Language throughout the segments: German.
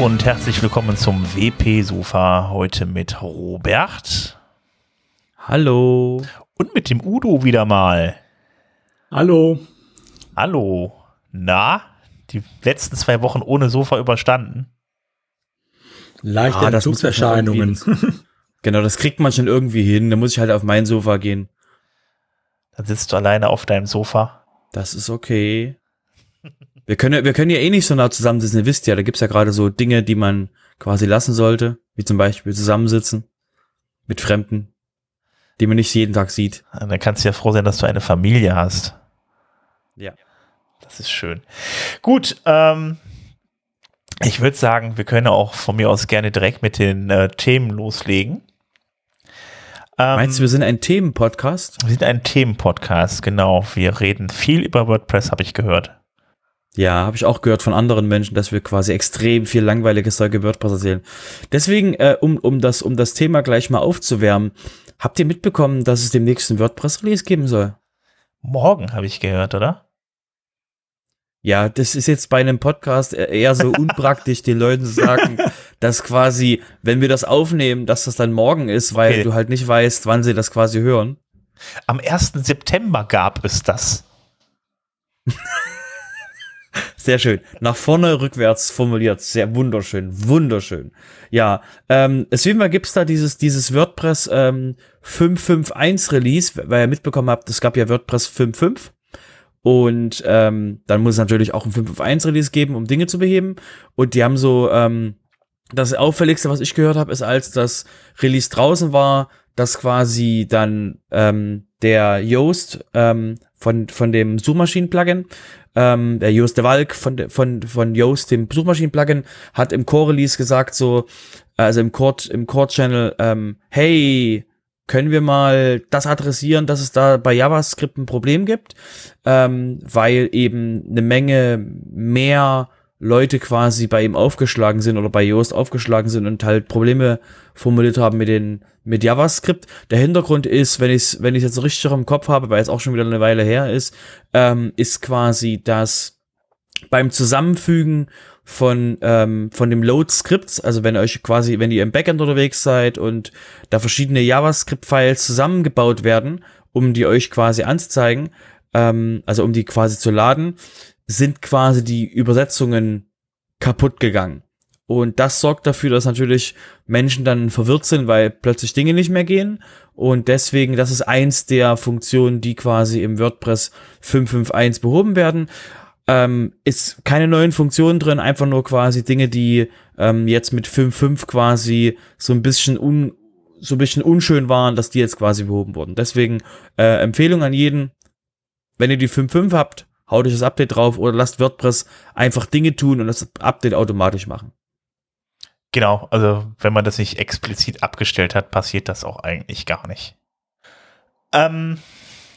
Hallo und herzlich willkommen zum WP-Sofa. Heute mit Robert. Hallo. Und mit dem Udo wieder mal. Hallo. Hallo. Na, die letzten zwei Wochen ohne Sofa überstanden? Leichte Ah, das Entzugserscheinungen. Genau, das kriegt man schon irgendwie hin. Da muss ich halt auf mein Sofa gehen. Dann sitzt du alleine auf deinem Sofa. Das ist okay. Wir können, ja- wir können ja eh nicht so nah zusammensitzen. Ihr wisst ja, da gibt's ja gerade so Dinge, die man quasi lassen sollte. Wie zum Beispiel zusammensitzen. Mit Fremden. Die man nicht jeden Tag sieht. Dann kannst du ja froh sein, dass du eine Familie hast. Ja. Das ist schön. Gut, ähm, ich würde sagen, wir können auch von mir aus gerne direkt mit den äh, Themen loslegen. Ähm, Meinst du, wir sind ein Themenpodcast? wir sind ein Themenpodcast, genau. Wir reden viel über WordPress, habe ich gehört. Ja, habe ich auch gehört von anderen Menschen, dass wir quasi extrem viel langweiliges Zeug über WordPress erzählen. Deswegen, äh, um, um, das, um das Thema gleich mal aufzuwärmen, habt ihr mitbekommen, dass es demnächst einen WordPress-Release geben soll? Morgen habe ich gehört, oder? Ja, das ist jetzt bei einem Podcast e- eher so unpraktisch, den Leuten zu sagen, dass quasi, wenn wir das aufnehmen, dass das dann morgen ist, weil Okay. du halt nicht weißt, wann sie das quasi hören. Am 1. September gab es das. Sehr schön. Nach vorne, rückwärts formuliert. Sehr wunderschön. Wunderschön. Ja, ähm, es wie immer gibt's da dieses, dieses WordPress ähm, 5.5.1 Release, weil ihr mitbekommen habt, es gab ja WordPress 5.5. Und ähm, dann muss es natürlich auch ein 5.5.1 Release geben, um Dinge zu beheben. Und die haben so, ähm, das Auffälligste, was ich gehört habe, ist, als das Release draußen war, dass quasi dann ähm, der Yoast ähm, von, von dem Suchmaschinen-Plugin, ähm, der Yoast de Walk von, von, von Yoast, dem Suchmaschinen-Plugin, hat im Core-Release gesagt so, also im Core, im Core-Channel, ähm, hey, können wir mal das adressieren, dass es da bei JavaScript ein Problem gibt, ähm, weil eben eine Menge mehr Leute quasi bei ihm aufgeschlagen sind oder bei Yoast aufgeschlagen sind und halt Probleme formuliert haben mit den mit JavaScript. Der Hintergrund ist, wenn ich wenn ich jetzt richtig im Kopf habe, weil es auch schon wieder eine Weile her ist, ähm, ist quasi, dass beim Zusammenfügen von ähm, von dem Load Scripts, also wenn euch quasi, wenn ihr im Backend unterwegs seid und da verschiedene JavaScript-Files zusammengebaut werden, um die euch quasi anzuzeigen, ähm, also um die quasi zu laden, sind quasi die Übersetzungen kaputt gegangen. Und das sorgt dafür, dass natürlich Menschen dann verwirrt sind, weil plötzlich Dinge nicht mehr gehen. Und deswegen, das ist eins der Funktionen, die quasi im WordPress 5.5.1 behoben werden. Ähm, ist keine neuen Funktionen drin, einfach nur quasi Dinge, die ähm, jetzt mit 5.5 quasi so ein bisschen un, so ein bisschen unschön waren, dass die jetzt quasi behoben wurden. Deswegen äh, Empfehlung an jeden, wenn ihr die 5.5 habt, haut euch das Update drauf oder lasst WordPress einfach Dinge tun und das Update automatisch machen. Genau, also wenn man das nicht explizit abgestellt hat, passiert das auch eigentlich gar nicht. Ähm,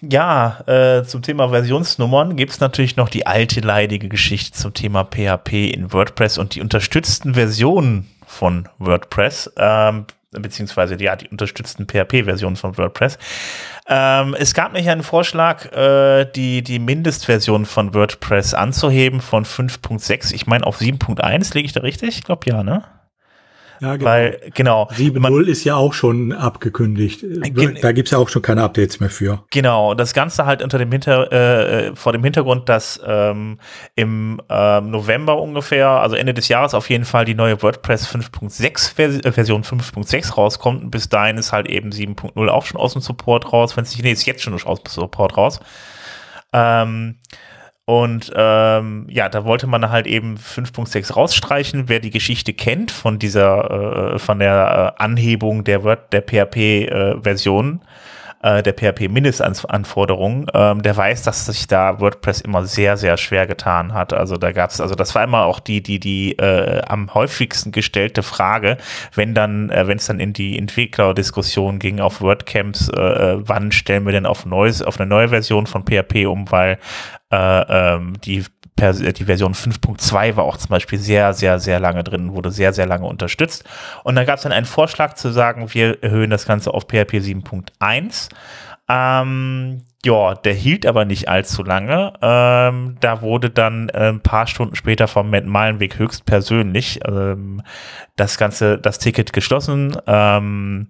ja, äh, zum Thema Versionsnummern gibt es natürlich noch die alte leidige Geschichte zum Thema PHP in WordPress und die unterstützten Versionen von WordPress, ähm, beziehungsweise ja, die unterstützten PHP-Versionen von WordPress. Ähm, es gab nicht einen Vorschlag, äh, die, die Mindestversion von WordPress anzuheben von 5.6, ich meine auf 7.1, lege ich da richtig? Ich glaube ja, ne? Ja, genau. Weil, genau. man- 7.0 ist ja auch schon abgekündigt. Da gibt's ja auch schon keine Updates mehr für. Genau, das Ganze halt unter dem Hinter, äh, äh, vor dem Hintergrund, dass ähm, im ähm, November ungefähr, also Ende des Jahres auf jeden Fall die neue WordPress 5.6 Vers äh, Version 5.6 rauskommt. Und bis dahin ist halt eben 7.0 auch schon aus dem Support raus. Wenn es nicht, nee, ist jetzt schon aus dem Support raus. Ähm, und ähm, ja, da wollte man halt eben 5.6 rausstreichen. Wer die Geschichte kennt von dieser, äh, von der äh, Anhebung der Word, der PHP-Version, äh, der PHP-Mindestanforderungen, ähm, der weiß, dass sich da WordPress immer sehr, sehr schwer getan hat. Also da gab's, also das war immer auch die, die, die äh, am häufigsten gestellte Frage, wenn dann, äh, wenn es dann in die Entwicklerdiskussion ging auf WordCamps, äh, äh, wann stellen wir denn auf neues, auf eine neue Version von PHP um, weil äh, ähm, die die Version 5.2 war auch zum Beispiel sehr, sehr, sehr lange drin, wurde sehr, sehr lange unterstützt. Und dann gab es dann einen Vorschlag zu sagen, wir erhöhen das Ganze auf PHP 7.1. Ähm, ja, der hielt aber nicht allzu lange. Ähm, da wurde dann äh, ein paar Stunden später vom Matt Malenweg höchstpersönlich ähm, das ganze, das Ticket geschlossen. Ähm,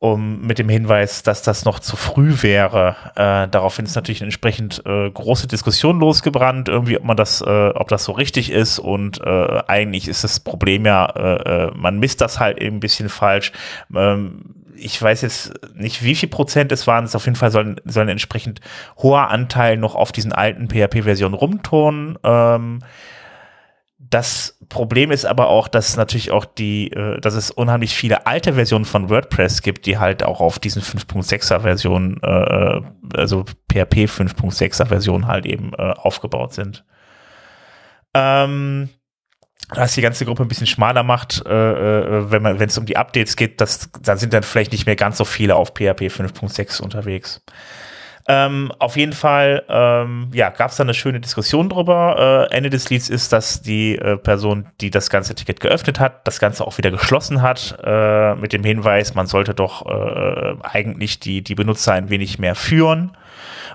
um mit dem Hinweis, dass das noch zu früh wäre. Äh, daraufhin ist natürlich entsprechend äh, große Diskussion losgebrannt, irgendwie, ob man das, äh, ob das so richtig ist. Und äh, eigentlich ist das Problem ja, äh, äh, man misst das halt eben ein bisschen falsch. Ähm, ich weiß jetzt nicht, wie viel Prozent es waren. Es auf jeden Fall sollen, sollen entsprechend hoher Anteil noch auf diesen alten PHP-Versionen rumturnen. Ähm, das Problem ist aber auch, dass natürlich auch die, äh, dass es unheimlich viele alte Versionen von WordPress gibt, die halt auch auf diesen 5.6er Versionen, äh, also PHP 5.6er Versionen halt eben äh, aufgebaut sind. Ähm, was die ganze Gruppe ein bisschen schmaler macht, äh, äh wenn man, wenn es um die Updates geht, das, dann sind dann vielleicht nicht mehr ganz so viele auf PHP 5.6 unterwegs. Ähm, auf jeden Fall, ähm, ja, gab es da eine schöne Diskussion drüber. Äh, Ende des Lieds ist, dass die äh, Person, die das ganze Ticket geöffnet hat, das Ganze auch wieder geschlossen hat, äh, mit dem Hinweis, man sollte doch äh, eigentlich die, die Benutzer ein wenig mehr führen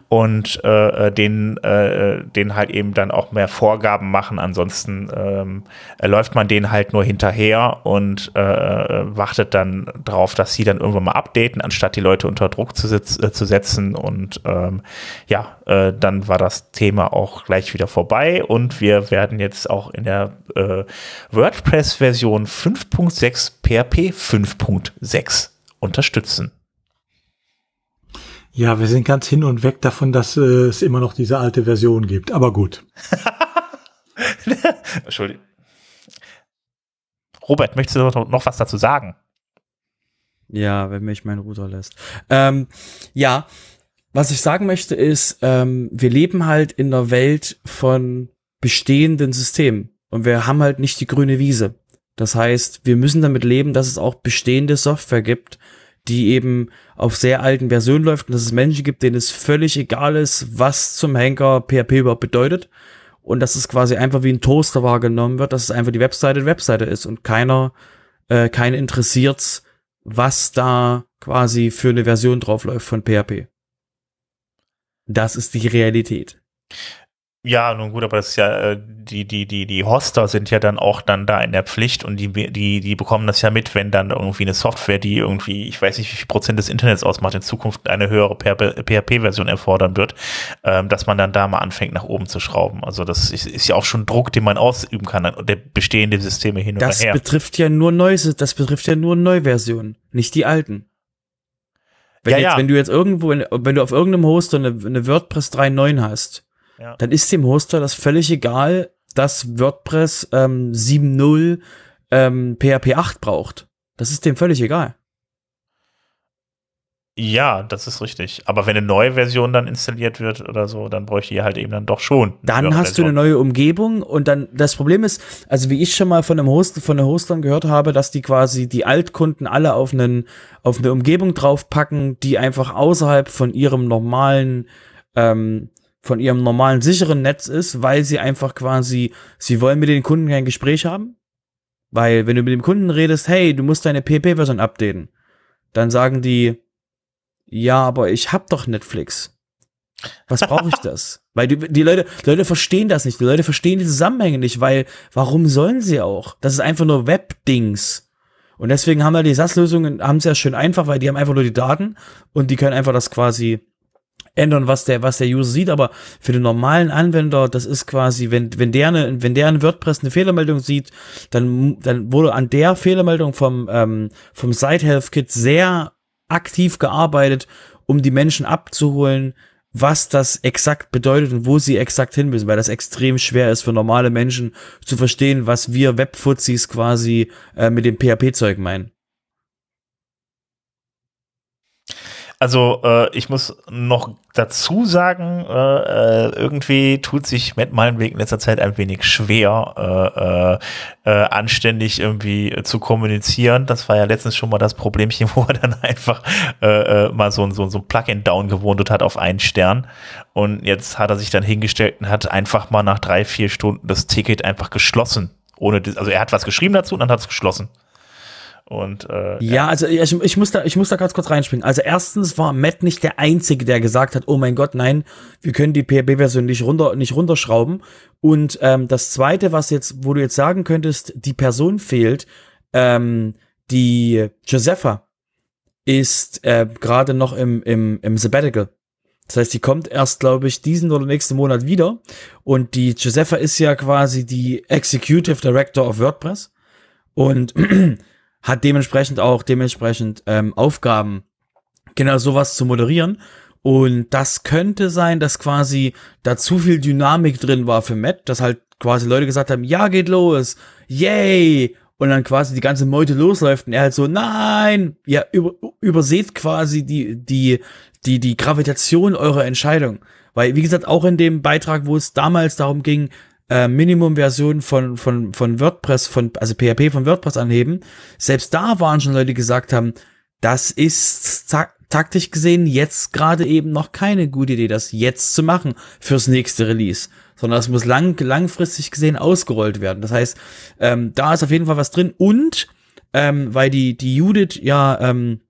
und äh, den, äh, den halt eben dann auch mehr Vorgaben machen. Ansonsten ähm, läuft man denen halt nur hinterher und äh, wartet dann drauf, dass sie dann irgendwann mal updaten, anstatt die Leute unter Druck zu, äh, zu setzen. Und ähm, ja, äh, dann war das Thema auch gleich wieder vorbei und wir werden jetzt auch in der äh, WordPress-Version 5.6 PHP 5.6 unterstützen. Ja, wir sind ganz hin und weg davon, dass äh, es immer noch diese alte Version gibt. Aber gut. Entschuldigung. Robert, möchtest du noch, was dazu sagen? Ja, wenn mich mein Router lässt. Ähm, ja, was ich sagen möchte ist, ähm, wir leben halt in der Welt von bestehenden Systemen und wir haben halt nicht die grüne Wiese. Das heißt, wir müssen damit leben, dass es auch bestehende Software gibt, die eben auf sehr alten Versionen läuft und dass es Menschen gibt, denen es völlig egal ist, was zum Henker PHP überhaupt bedeutet und dass es quasi einfach wie ein Toaster wahrgenommen wird, dass es einfach die Webseite Webseite ist und keiner, äh, keinen interessiert's, was da quasi für eine Version draufläuft von PHP. Das ist die Realität. Ja, nun gut, aber das ist ja, äh, die, die, die, die Hoster sind ja dann auch dann da in der Pflicht und die, die, die bekommen das ja mit, wenn dann irgendwie eine Software, die irgendwie, ich weiß nicht, wie viel Prozent des Internets ausmacht, in Zukunft eine höhere PHP-Version erfordern wird, ähm, dass man dann da mal anfängt, nach oben zu schrauben. Also das ist, ist ja auch schon Druck, den man ausüben kann, der bestehende Systeme hin das und her. Das betrifft ja nur Neues, das betrifft ja nur Neuversionen, nicht die alten. Wenn, ja, jetzt, ja. wenn du jetzt irgendwo, wenn du auf irgendeinem Hoster eine, eine WordPress 3.9 hast, ja. dann ist dem Hoster das völlig egal, dass WordPress ähm, 7.0 ähm, PHP 8 braucht. Das ist dem völlig egal. Ja, das ist richtig. Aber wenn eine neue Version dann installiert wird oder so, dann bräuchte ihr halt eben dann doch schon. Dann hast du eine neue Umgebung und dann das Problem ist, also wie ich schon mal von einem Host, von den Hostern gehört habe, dass die quasi die Altkunden alle auf einen auf eine Umgebung draufpacken, die einfach außerhalb von ihrem normalen ähm, von ihrem normalen sicheren Netz ist, weil sie einfach quasi, sie wollen mit den Kunden kein Gespräch haben. Weil wenn du mit dem Kunden redest, hey, du musst deine PP-Version updaten, dann sagen die, ja, aber ich hab doch Netflix. Was brauche ich das? Weil die, die Leute, die Leute verstehen das nicht. Die Leute verstehen die Zusammenhänge nicht, weil warum sollen sie auch? Das ist einfach nur Web-Dings. Und deswegen haben wir die SAS-Lösungen, haben sie ja schön einfach, weil die haben einfach nur die Daten und die können einfach das quasi ändern, was der, was der User sieht, aber für den normalen Anwender, das ist quasi, wenn, wenn der eine, wenn der in WordPress eine Fehlermeldung sieht, dann, dann wurde an der Fehlermeldung vom, ähm, vom Site Health Kit sehr aktiv gearbeitet, um die Menschen abzuholen, was das exakt bedeutet und wo sie exakt hin müssen, weil das extrem schwer ist für normale Menschen zu verstehen, was wir Webfuzis quasi äh, mit dem PHP-Zeug meinen. Also äh, ich muss noch dazu sagen, äh, äh, irgendwie tut sich Matt Meilenweg in letzter Zeit ein wenig schwer, äh, äh, anständig irgendwie zu kommunizieren. Das war ja letztens schon mal das Problemchen, wo er dann einfach äh, äh, mal so, so, so ein Plugin down gewohnt hat auf einen Stern. Und jetzt hat er sich dann hingestellt und hat einfach mal nach drei, vier Stunden das Ticket einfach geschlossen. Ohne, also er hat was geschrieben dazu und dann hat es geschlossen. Und äh, ja, also ich, ich muss da, ich muss da ganz kurz reinspringen. Also erstens war Matt nicht der Einzige, der gesagt hat, oh mein Gott, nein, wir können die PHP-Version nicht runter, nicht runterschrauben. Und ähm, das Zweite, was jetzt, wo du jetzt sagen könntest, die Person fehlt, ähm, die Josepha ist äh, gerade noch im, im, im Sabbatical. Das heißt, die kommt erst, glaube ich, diesen oder nächsten Monat wieder. Und die Josepha ist ja quasi die Executive Director of WordPress und hat dementsprechend auch dementsprechend ähm, Aufgaben, genau sowas zu moderieren. Und das könnte sein, dass quasi da zu viel Dynamik drin war für Matt, dass halt quasi Leute gesagt haben, ja, geht los, yay, und dann quasi die ganze Meute losläuft und er halt so, nein, ja, über, überseht quasi die, die, die, die Gravitation eurer Entscheidung. Weil, wie gesagt, auch in dem Beitrag, wo es damals darum ging, äh, Minimum-Version von, von, von WordPress, von, also PHP von WordPress anheben, selbst da waren schon Leute, die gesagt haben, das ist taktisch gesehen jetzt gerade eben noch keine gute Idee, das jetzt zu machen fürs nächste Release. Sondern das muss lang, langfristig gesehen ausgerollt werden. Das heißt, ähm, da ist auf jeden Fall was drin. Und ähm, weil die, die Judith ja, ähm,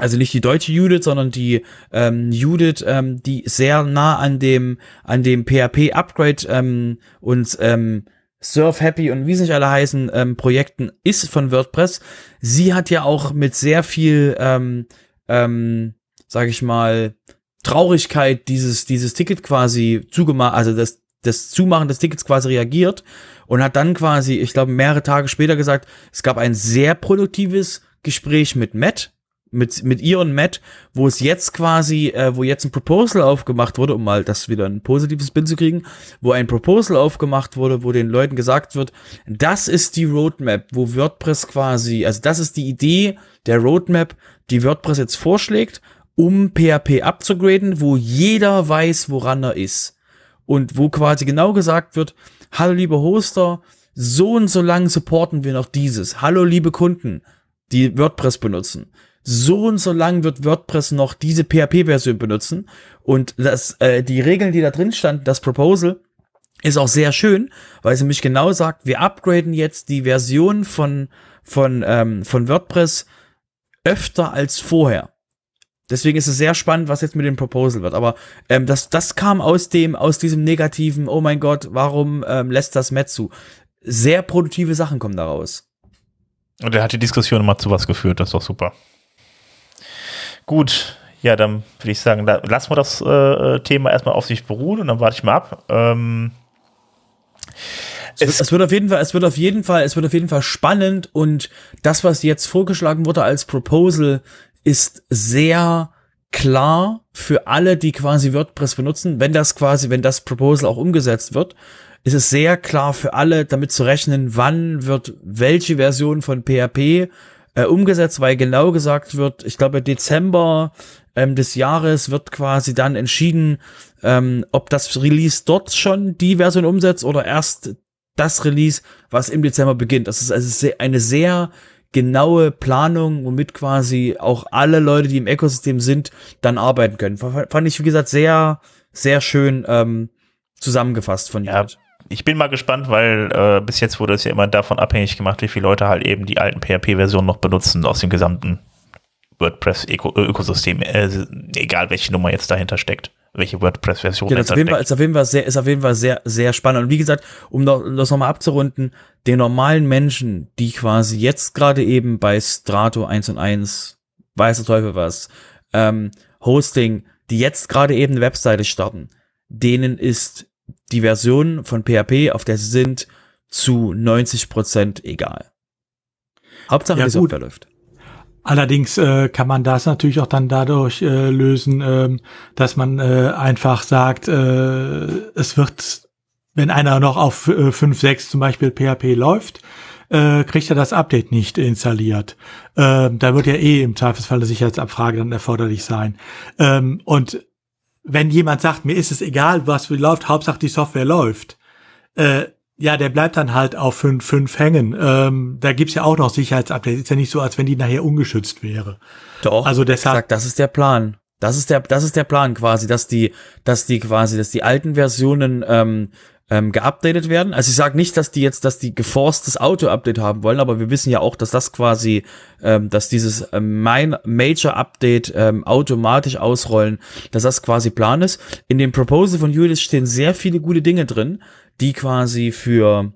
also nicht die deutsche Judith, sondern die ähm, Judith, ähm, die sehr nah an dem, an dem PHP-Upgrade ähm, und ähm, Surf Happy und wie sie nicht alle heißen, ähm, Projekten ist von WordPress. Sie hat ja auch mit sehr viel, ähm, ähm, sag ich mal, Traurigkeit dieses, dieses Ticket quasi zugemacht, also das, das Zumachen des Tickets quasi reagiert und hat dann quasi, ich glaube, mehrere Tage später gesagt, es gab ein sehr produktives Gespräch mit Matt, mit, mit ihr und Matt, wo es jetzt quasi, äh, wo jetzt ein Proposal aufgemacht wurde, um mal das wieder ein positives Bild zu kriegen, wo ein Proposal aufgemacht wurde, wo den Leuten gesagt wird, das ist die Roadmap, wo WordPress quasi, also das ist die Idee der Roadmap, die WordPress jetzt vorschlägt, um PHP abzugraden, wo jeder weiß, woran er ist und wo quasi genau gesagt wird, hallo liebe Hoster, so und so lang supporten wir noch dieses. Hallo liebe Kunden, die WordPress benutzen. So und so lang wird WordPress noch diese PHP-Version benutzen. Und das, äh, die Regeln, die da drin standen, das Proposal, ist auch sehr schön, weil sie mich genau sagt, wir upgraden jetzt die Version von, von, ähm, von WordPress öfter als vorher. Deswegen ist es sehr spannend, was jetzt mit dem Proposal wird. Aber ähm, das, das kam aus dem, aus diesem negativen, oh mein Gott, warum ähm, lässt das Met zu? Sehr produktive Sachen kommen daraus. Und er hat die Diskussion immer zu was geführt, das ist doch super. Gut, ja, dann würde ich sagen, da lassen wir das äh, Thema erstmal auf sich beruhen und dann warte ich mal ab. Ähm, es, es, es, wird auf jeden Fall, es wird auf jeden Fall, es wird auf jeden Fall spannend und das, was jetzt vorgeschlagen wurde als Proposal, ist sehr klar für alle, die quasi WordPress benutzen, wenn das quasi, wenn das Proposal auch umgesetzt wird, ist es sehr klar für alle, damit zu rechnen, wann wird welche Version von PHP äh, umgesetzt, weil genau gesagt wird, ich glaube Dezember ähm, des Jahres wird quasi dann entschieden, ähm, ob das Release dort schon die Version umsetzt oder erst das Release, was im Dezember beginnt. Das ist also eine sehr genaue Planung, womit quasi auch alle Leute, die im Ökosystem sind, dann arbeiten können. Fand ich, wie gesagt, sehr, sehr schön ähm, zusammengefasst von ja. Ich bin mal gespannt, weil äh, bis jetzt wurde es ja immer davon abhängig gemacht, wie viele Leute halt eben die alten PHP-Versionen noch benutzen aus dem gesamten WordPress-Ökosystem, äh, egal welche Nummer jetzt dahinter steckt welche WordPress-Version genau, ist auf, jeden Fall, ist auf jeden Fall sehr, ist auf jeden Fall sehr, sehr spannend. Und wie gesagt, um, um das nochmal abzurunden, den normalen Menschen, die quasi jetzt gerade eben bei Strato 1 und 1, weiß der Teufel was, ähm, Hosting, die jetzt gerade eben eine Webseite starten, denen ist die Version von PHP, auf der sie sind, zu 90 Prozent egal. Hauptsache ja, die Software läuft. Allerdings äh, kann man das natürlich auch dann dadurch äh, lösen, äh, dass man äh, einfach sagt, äh, es wird, wenn einer noch auf äh, 5.6 zum Beispiel PHP läuft, äh, kriegt er das Update nicht installiert. Ähm, da wird ja eh im Zweifelsfall eine Sicherheitsabfrage dann erforderlich sein. Ähm, und wenn jemand sagt, mir ist es egal, was läuft, Hauptsache die Software läuft, äh, ja, der bleibt dann halt auf fünf, fünf hängen. Ähm, da gibt's ja auch noch Sicherheitsupdates. Ist ja nicht so, als wenn die nachher ungeschützt wäre. Doch. Also deshalb. Sag, das ist der Plan. Das ist der, das ist der Plan quasi, dass die, dass die quasi, dass die alten Versionen ähm, ähm, geupdatet werden. Also ich sage nicht, dass die jetzt, dass die geforcedes Auto-Update haben wollen, aber wir wissen ja auch, dass das quasi, ähm, dass dieses ähm, Major-Update ähm, automatisch ausrollen, dass das quasi Plan ist. In dem Proposal von Julius stehen sehr viele gute Dinge drin, die quasi für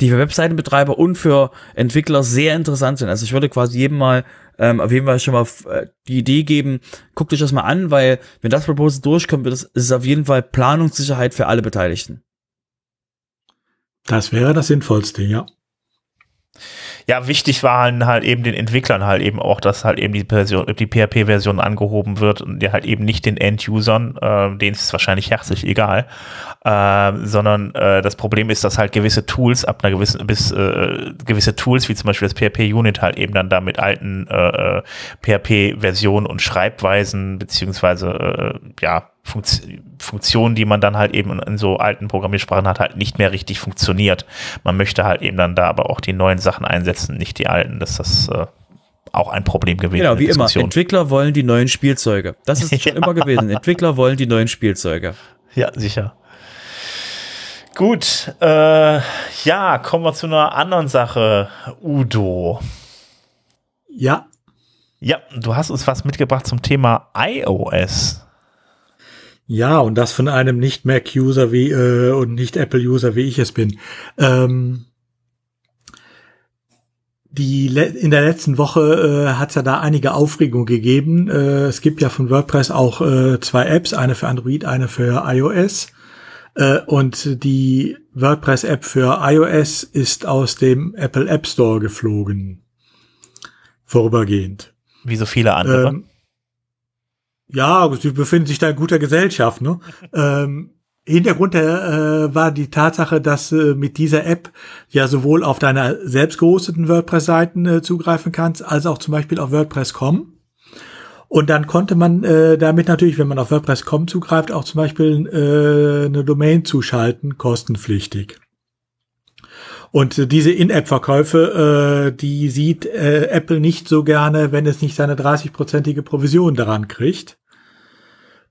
die für Webseitenbetreiber und für Entwickler sehr interessant sind. Also ich würde quasi jedem mal ähm, auf jeden Fall schon mal äh, die Idee geben, guckt euch das mal an, weil wenn das Proposal durchkommt, wird es, ist es auf jeden Fall Planungssicherheit für alle Beteiligten. Das wäre das Sinnvollste, ja. Ja, wichtig war halt eben den Entwicklern halt eben auch, dass halt eben die Version, die PHP-Version angehoben wird und der halt eben nicht den End-Usern, äh, denen ist es wahrscheinlich herzlich egal, äh, sondern äh, das Problem ist, dass halt gewisse Tools ab einer gewissen bis äh, gewisse Tools wie zum Beispiel das PHP-Unit halt eben dann da mit alten äh, PHP-Versionen und Schreibweisen beziehungsweise äh, ja Funktionen, die man dann halt eben in so alten Programmiersprachen hat, halt nicht mehr richtig funktioniert. Man möchte halt eben dann da aber auch die neuen Sachen einsetzen, nicht die alten. Das ist das äh, auch ein Problem gewesen. Genau, wie immer. Entwickler wollen die neuen Spielzeuge. Das ist schon ja. immer gewesen. Entwickler wollen die neuen Spielzeuge. Ja, sicher. Gut, äh, ja, kommen wir zu einer anderen Sache. Udo. Ja. Ja, du hast uns was mitgebracht zum Thema iOS. Ja, und das von einem nicht Mac-User wie äh, und nicht Apple-User wie ich es bin. Ähm, die in der letzten Woche äh, hat es ja da einige Aufregung gegeben. Äh, es gibt ja von WordPress auch äh, zwei Apps, eine für Android, eine für iOS. Äh, und die WordPress-App für iOS ist aus dem Apple App Store geflogen. Vorübergehend. Wie so viele andere. Ähm, ja, sie befinden sich da in guter Gesellschaft. Ne? ähm, Hintergrund äh, war die Tatsache, dass äh, mit dieser App ja sowohl auf deine selbst gehosteten WordPress-Seiten äh, zugreifen kannst, als auch zum Beispiel auf WordPress.com. Und dann konnte man äh, damit natürlich, wenn man auf WordPress.com zugreift, auch zum Beispiel äh, eine Domain zuschalten, kostenpflichtig. Und diese In-App-Verkäufe, äh, die sieht äh, Apple nicht so gerne, wenn es nicht seine 30-prozentige Provision daran kriegt.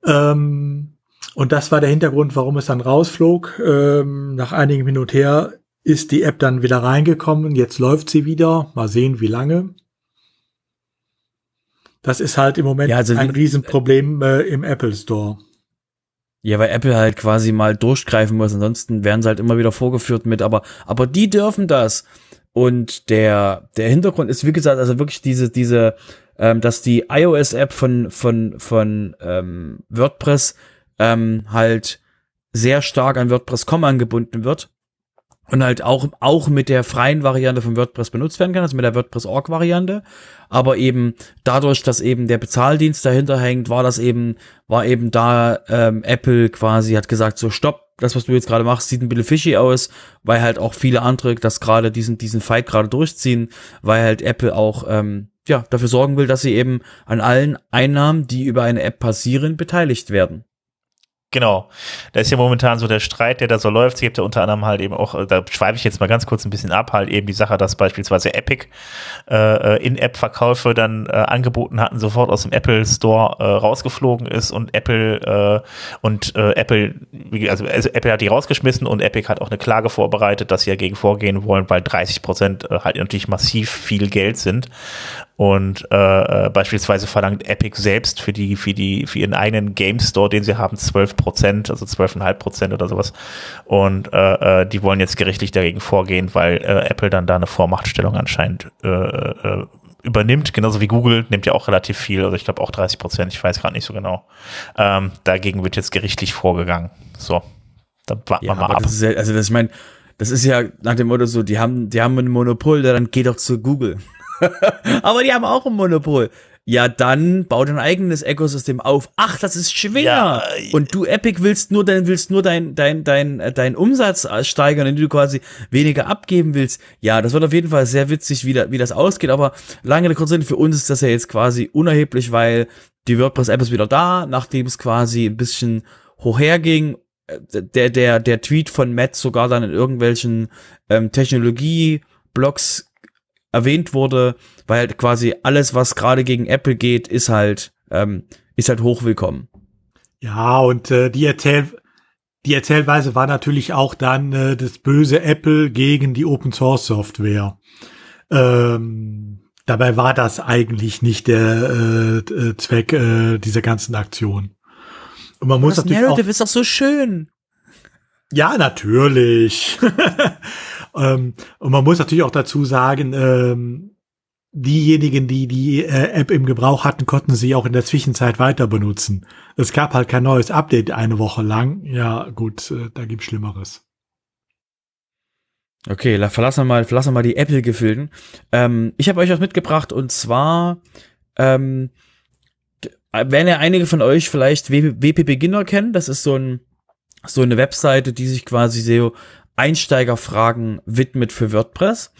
Ähm, und das war der Hintergrund, warum es dann rausflog. Ähm, nach einigen und Her ist die App dann wieder reingekommen. Jetzt läuft sie wieder. Mal sehen, wie lange. Das ist halt im Moment ja, also ein Riesenproblem äh, im Apple Store. Ja, weil Apple halt quasi mal durchgreifen muss, ansonsten werden sie halt immer wieder vorgeführt mit, aber, aber die dürfen das. Und der, der Hintergrund ist, wie gesagt, also wirklich diese, diese, ähm, dass die iOS-App von, von, von ähm, WordPress ähm, halt sehr stark an WordPress.com angebunden wird und halt auch, auch mit der freien Variante von WordPress benutzt werden kann, also mit der WordPress-Org-Variante. Aber eben dadurch, dass eben der Bezahldienst dahinter hängt, war das eben, war eben da ähm, Apple quasi hat gesagt, so stopp, das, was du jetzt gerade machst, sieht ein bisschen fishy aus, weil halt auch viele andere das gerade diesen, diesen Fight gerade durchziehen, weil halt Apple auch ähm, ja, dafür sorgen will, dass sie eben an allen Einnahmen, die über eine App passieren, beteiligt werden. Genau. Da ist ja momentan so der Streit, der da so läuft. Es gibt ja unter anderem halt eben auch, da schweife ich jetzt mal ganz kurz ein bisschen ab, halt eben die Sache, dass beispielsweise Epic äh, In-App-Verkäufe dann äh, angeboten hatten, sofort aus dem Apple Store äh, rausgeflogen ist und Apple äh, und äh, Apple, also, also Apple hat die rausgeschmissen und Epic hat auch eine Klage vorbereitet, dass sie dagegen vorgehen wollen, weil 30 Prozent äh, halt natürlich massiv viel Geld sind. Und äh, äh, beispielsweise verlangt Epic selbst für die, für die, für ihren eigenen Game Store, den sie haben, 12 Prozent, also 12,5 Prozent oder sowas. Und äh, äh, die wollen jetzt gerichtlich dagegen vorgehen, weil äh, Apple dann da eine Vormachtstellung anscheinend äh, äh, übernimmt, genauso wie Google nimmt ja auch relativ viel, also ich glaube auch 30 Prozent, ich weiß gerade nicht so genau. Ähm, dagegen wird jetzt gerichtlich vorgegangen. So, dann warten ja, wir mal ab. Das ja, also das, ich meine, das ist ja nach dem Motto so, die haben, die haben ein Monopol, dann geh doch zu Google. Aber die haben auch ein Monopol. Ja, dann bau dein eigenes Ökosystem auf. Ach, das ist schwer. Ja. Und du Epic willst nur dein willst nur dein dein dein dein Umsatz steigern, indem du quasi weniger abgeben willst. Ja, das wird auf jeden Fall sehr witzig, wie, da, wie das ausgeht. Aber lange der Kurze für uns ist das ja jetzt quasi unerheblich, weil die WordPress App ist wieder da, nachdem es quasi ein bisschen hochherging der, der, der Tweet von Matt sogar dann in irgendwelchen ähm, Technologie-Blogs erwähnt wurde, weil halt quasi alles, was gerade gegen Apple geht, ist halt, ähm, ist halt hochwillkommen. Ja, und äh, die erzählen, die Erzählweise war natürlich auch dann äh, das böse Apple gegen die Open Source Software. Ähm, dabei war das eigentlich nicht der äh, äh Zweck äh, dieser ganzen Aktion. Und man muss das natürlich Narrative auch, ist doch so schön. Ja, natürlich. ähm, und man muss natürlich auch dazu sagen, ähm, diejenigen, die die äh, App im Gebrauch hatten, konnten sie auch in der Zwischenzeit weiter benutzen. Es gab halt kein neues Update eine Woche lang. Ja, gut, äh, da gibt's Schlimmeres. Okay, verlassen wir mal, verlassen wir mal die Apple-Gefilden. Ähm, ich habe euch was mitgebracht und zwar ähm, werden ja einige von euch vielleicht WP Beginner kennen. Das ist so ein so eine Webseite, die sich quasi so Einsteigerfragen widmet für WordPress.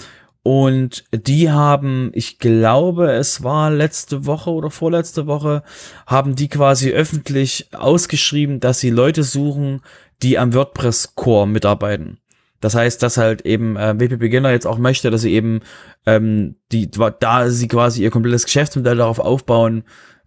Und die haben, ich glaube, es war letzte Woche oder vorletzte Woche, haben die quasi öffentlich ausgeschrieben, dass sie Leute suchen, die am WordPress Core mitarbeiten. Das heißt, dass halt eben äh, WP Beginner jetzt auch möchte, dass sie eben ähm, die da sie quasi ihr komplettes Geschäftsmodell darauf aufbauen,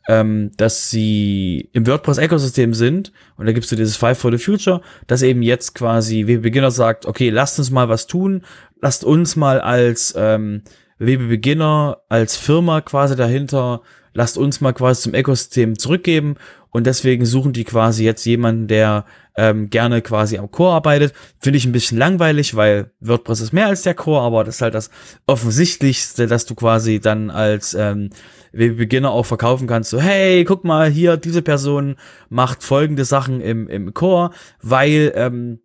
ähm, dass sie im WordPress-Ökosystem sind, und da gibst du dieses Five for the Future, dass eben jetzt quasi WP Beginner sagt, okay, lasst uns mal was tun, lasst uns mal als ähm, WP Beginner, als Firma quasi dahinter, lasst uns mal quasi zum Ökosystem zurückgeben und deswegen suchen die quasi jetzt jemanden, der ähm, gerne quasi am Core arbeitet. Finde ich ein bisschen langweilig, weil WordPress ist mehr als der Core, aber das ist halt das Offensichtlichste, dass du quasi dann als ähm, Beginner auch verkaufen kannst, so, hey, guck mal, hier, diese Person macht folgende Sachen im, im Core, weil ähm,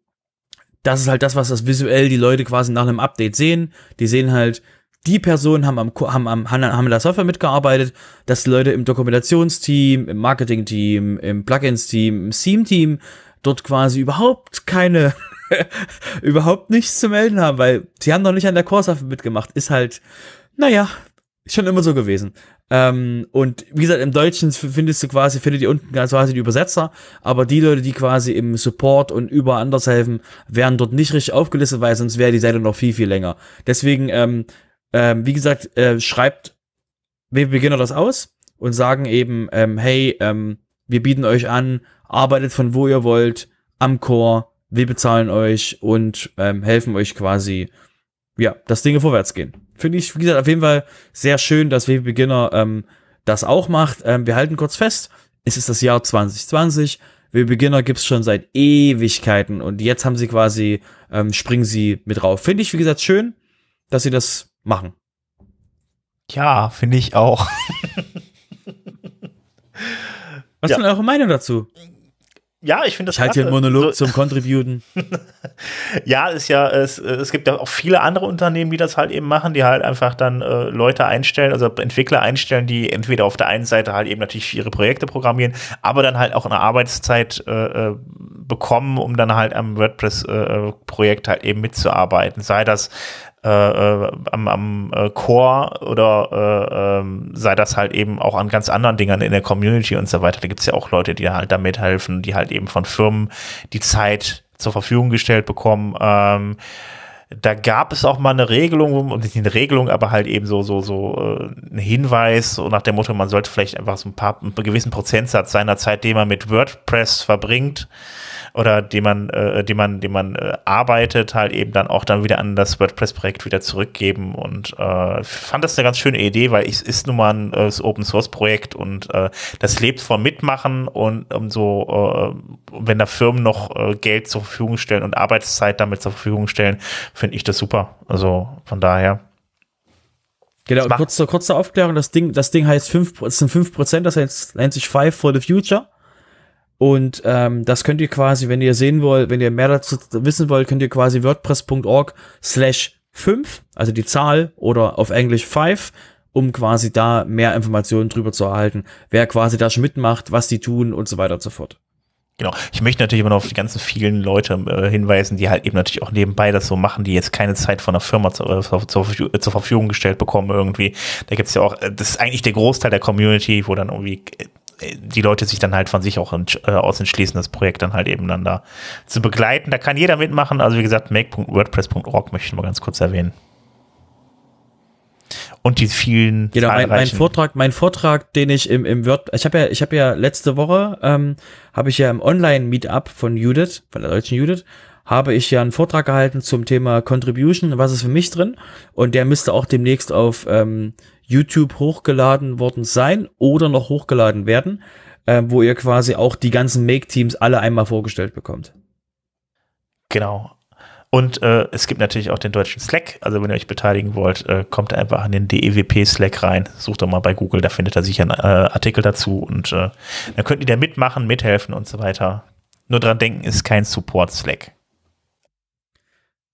das ist halt das, was das visuell die Leute quasi nach einem Update sehen. Die sehen halt, die Personen haben am, haben am, haben an der Software mitgearbeitet, dass Leute im Dokumentationsteam, im Marketing-Team, im Plugins-Team, im Theme-Team dort quasi überhaupt keine, überhaupt nichts zu melden haben, weil sie haben noch nicht an der Core-Software mitgemacht. Ist halt, naja, schon immer so gewesen. Ähm, und wie gesagt, im Deutschen findest du quasi, findet ihr unten quasi die Übersetzer, aber die Leute, die quasi im Support und überall anders helfen, werden dort nicht richtig aufgelistet, weil sonst wäre die Seite noch viel, viel länger. Deswegen, ähm, ähm, wie gesagt, äh, schreibt Beginner das aus und sagen eben, ähm, hey, ähm, wir bieten euch an, arbeitet von wo ihr wollt, am Core, wir bezahlen euch und ähm, helfen euch quasi, ja, dass Dinge vorwärts gehen. Finde ich, wie gesagt, auf jeden Fall sehr schön, dass WP Beginner ähm, das auch macht. Ähm, wir halten kurz fest, es ist das Jahr 2020. WP Beginner gibt's schon seit Ewigkeiten und jetzt haben sie quasi, ähm, springen sie mit drauf. Finde ich, wie gesagt, schön, dass sie das machen. Ja, finde ich auch. Was ja. ist denn eure Meinung dazu? Ja, ich finde das. Ich halte hier einen Monolog so, zum Contributen. ja, ist ja, es, es gibt ja auch viele andere Unternehmen, die das halt eben machen, die halt einfach dann äh, Leute einstellen, also Entwickler einstellen, die entweder auf der einen Seite halt eben natürlich ihre Projekte programmieren, aber dann halt auch eine Arbeitszeit äh, äh bekommen, um dann halt am WordPress-Projekt äh, halt eben mitzuarbeiten. Sei das äh, äh, am, am äh, Core oder äh, ähm, sei das halt eben auch an ganz anderen Dingern in der Community und so weiter. Da gibt's ja auch Leute, die halt da mithelfen, die halt eben von Firmen die Zeit zur Verfügung gestellt bekommen. Ähm, da gab es auch mal eine Regelung, nicht eine Regelung, aber halt eben so, so, so äh, ein Hinweis, so nach dem Motto, man sollte vielleicht einfach so ein paar, einen gewissen Prozentsatz seiner Zeit, den man mit WordPress verbringt, oder den man, äh, den man, den man äh, arbeitet, halt eben dann auch dann wieder an das WordPress-Projekt wieder zurückgeben und äh, fand das eine ganz schöne Idee, weil es ist nun mal ein äh, Open-Source-Projekt und äh, das lebt von Mitmachen und um so, äh, wenn da Firmen noch äh, Geld zur Verfügung stellen und Arbeitszeit damit zur Verfügung stellen, finde ich das super. Also von daher. Genau, kurz zur, kurz zur Aufklärung, das Ding, das Ding heißt 5, es sind 5%, das heißt, nennt sich Five for the Future. Und ähm, das könnt ihr quasi, wenn ihr sehen wollt, wenn ihr mehr dazu wissen wollt, könnt ihr quasi wordpress.org slash 5, also die Zahl oder auf Englisch 5, um quasi da mehr Informationen drüber zu erhalten, wer quasi da schon mitmacht, was die tun und so weiter und so fort. Genau. Ich möchte natürlich immer noch auf die ganzen vielen Leute äh, hinweisen, die halt eben natürlich auch nebenbei das so machen, die jetzt keine Zeit von der Firma zu, äh, zur, zur, zur, Verfügung gestellt bekommen irgendwie. Da gibt's ja auch, äh, das ist eigentlich der Großteil der Community, wo dann irgendwie äh, die Leute sich dann halt von sich auch äh, aus entschließen, das Projekt dann halt eben dann da zu begleiten. Da kann jeder mitmachen. Also wie gesagt, make.wordpress.org möchte ich mal ganz kurz erwähnen. und die vielen genau mein, mein Vortrag mein Vortrag den ich im im Word ich habe ja ich habe ja letzte Woche ähm, habe ich ja im Online Meetup von Judith von der deutschen Judith habe ich ja einen Vortrag gehalten zum Thema Contribution was ist für mich drin und der müsste auch demnächst auf ähm, YouTube hochgeladen worden sein oder noch hochgeladen werden äh, wo ihr quasi auch die ganzen Make Teams alle einmal vorgestellt bekommt genau und äh, es gibt natürlich auch den deutschen Slack. Also wenn ihr euch beteiligen wollt, äh, kommt einfach an den DEWP Slack rein. Sucht doch mal bei Google, da findet ihr sicher einen äh, Artikel dazu und äh, dann könnt ihr da mitmachen, mithelfen und so weiter. Nur dran denken, ist kein Support Slack.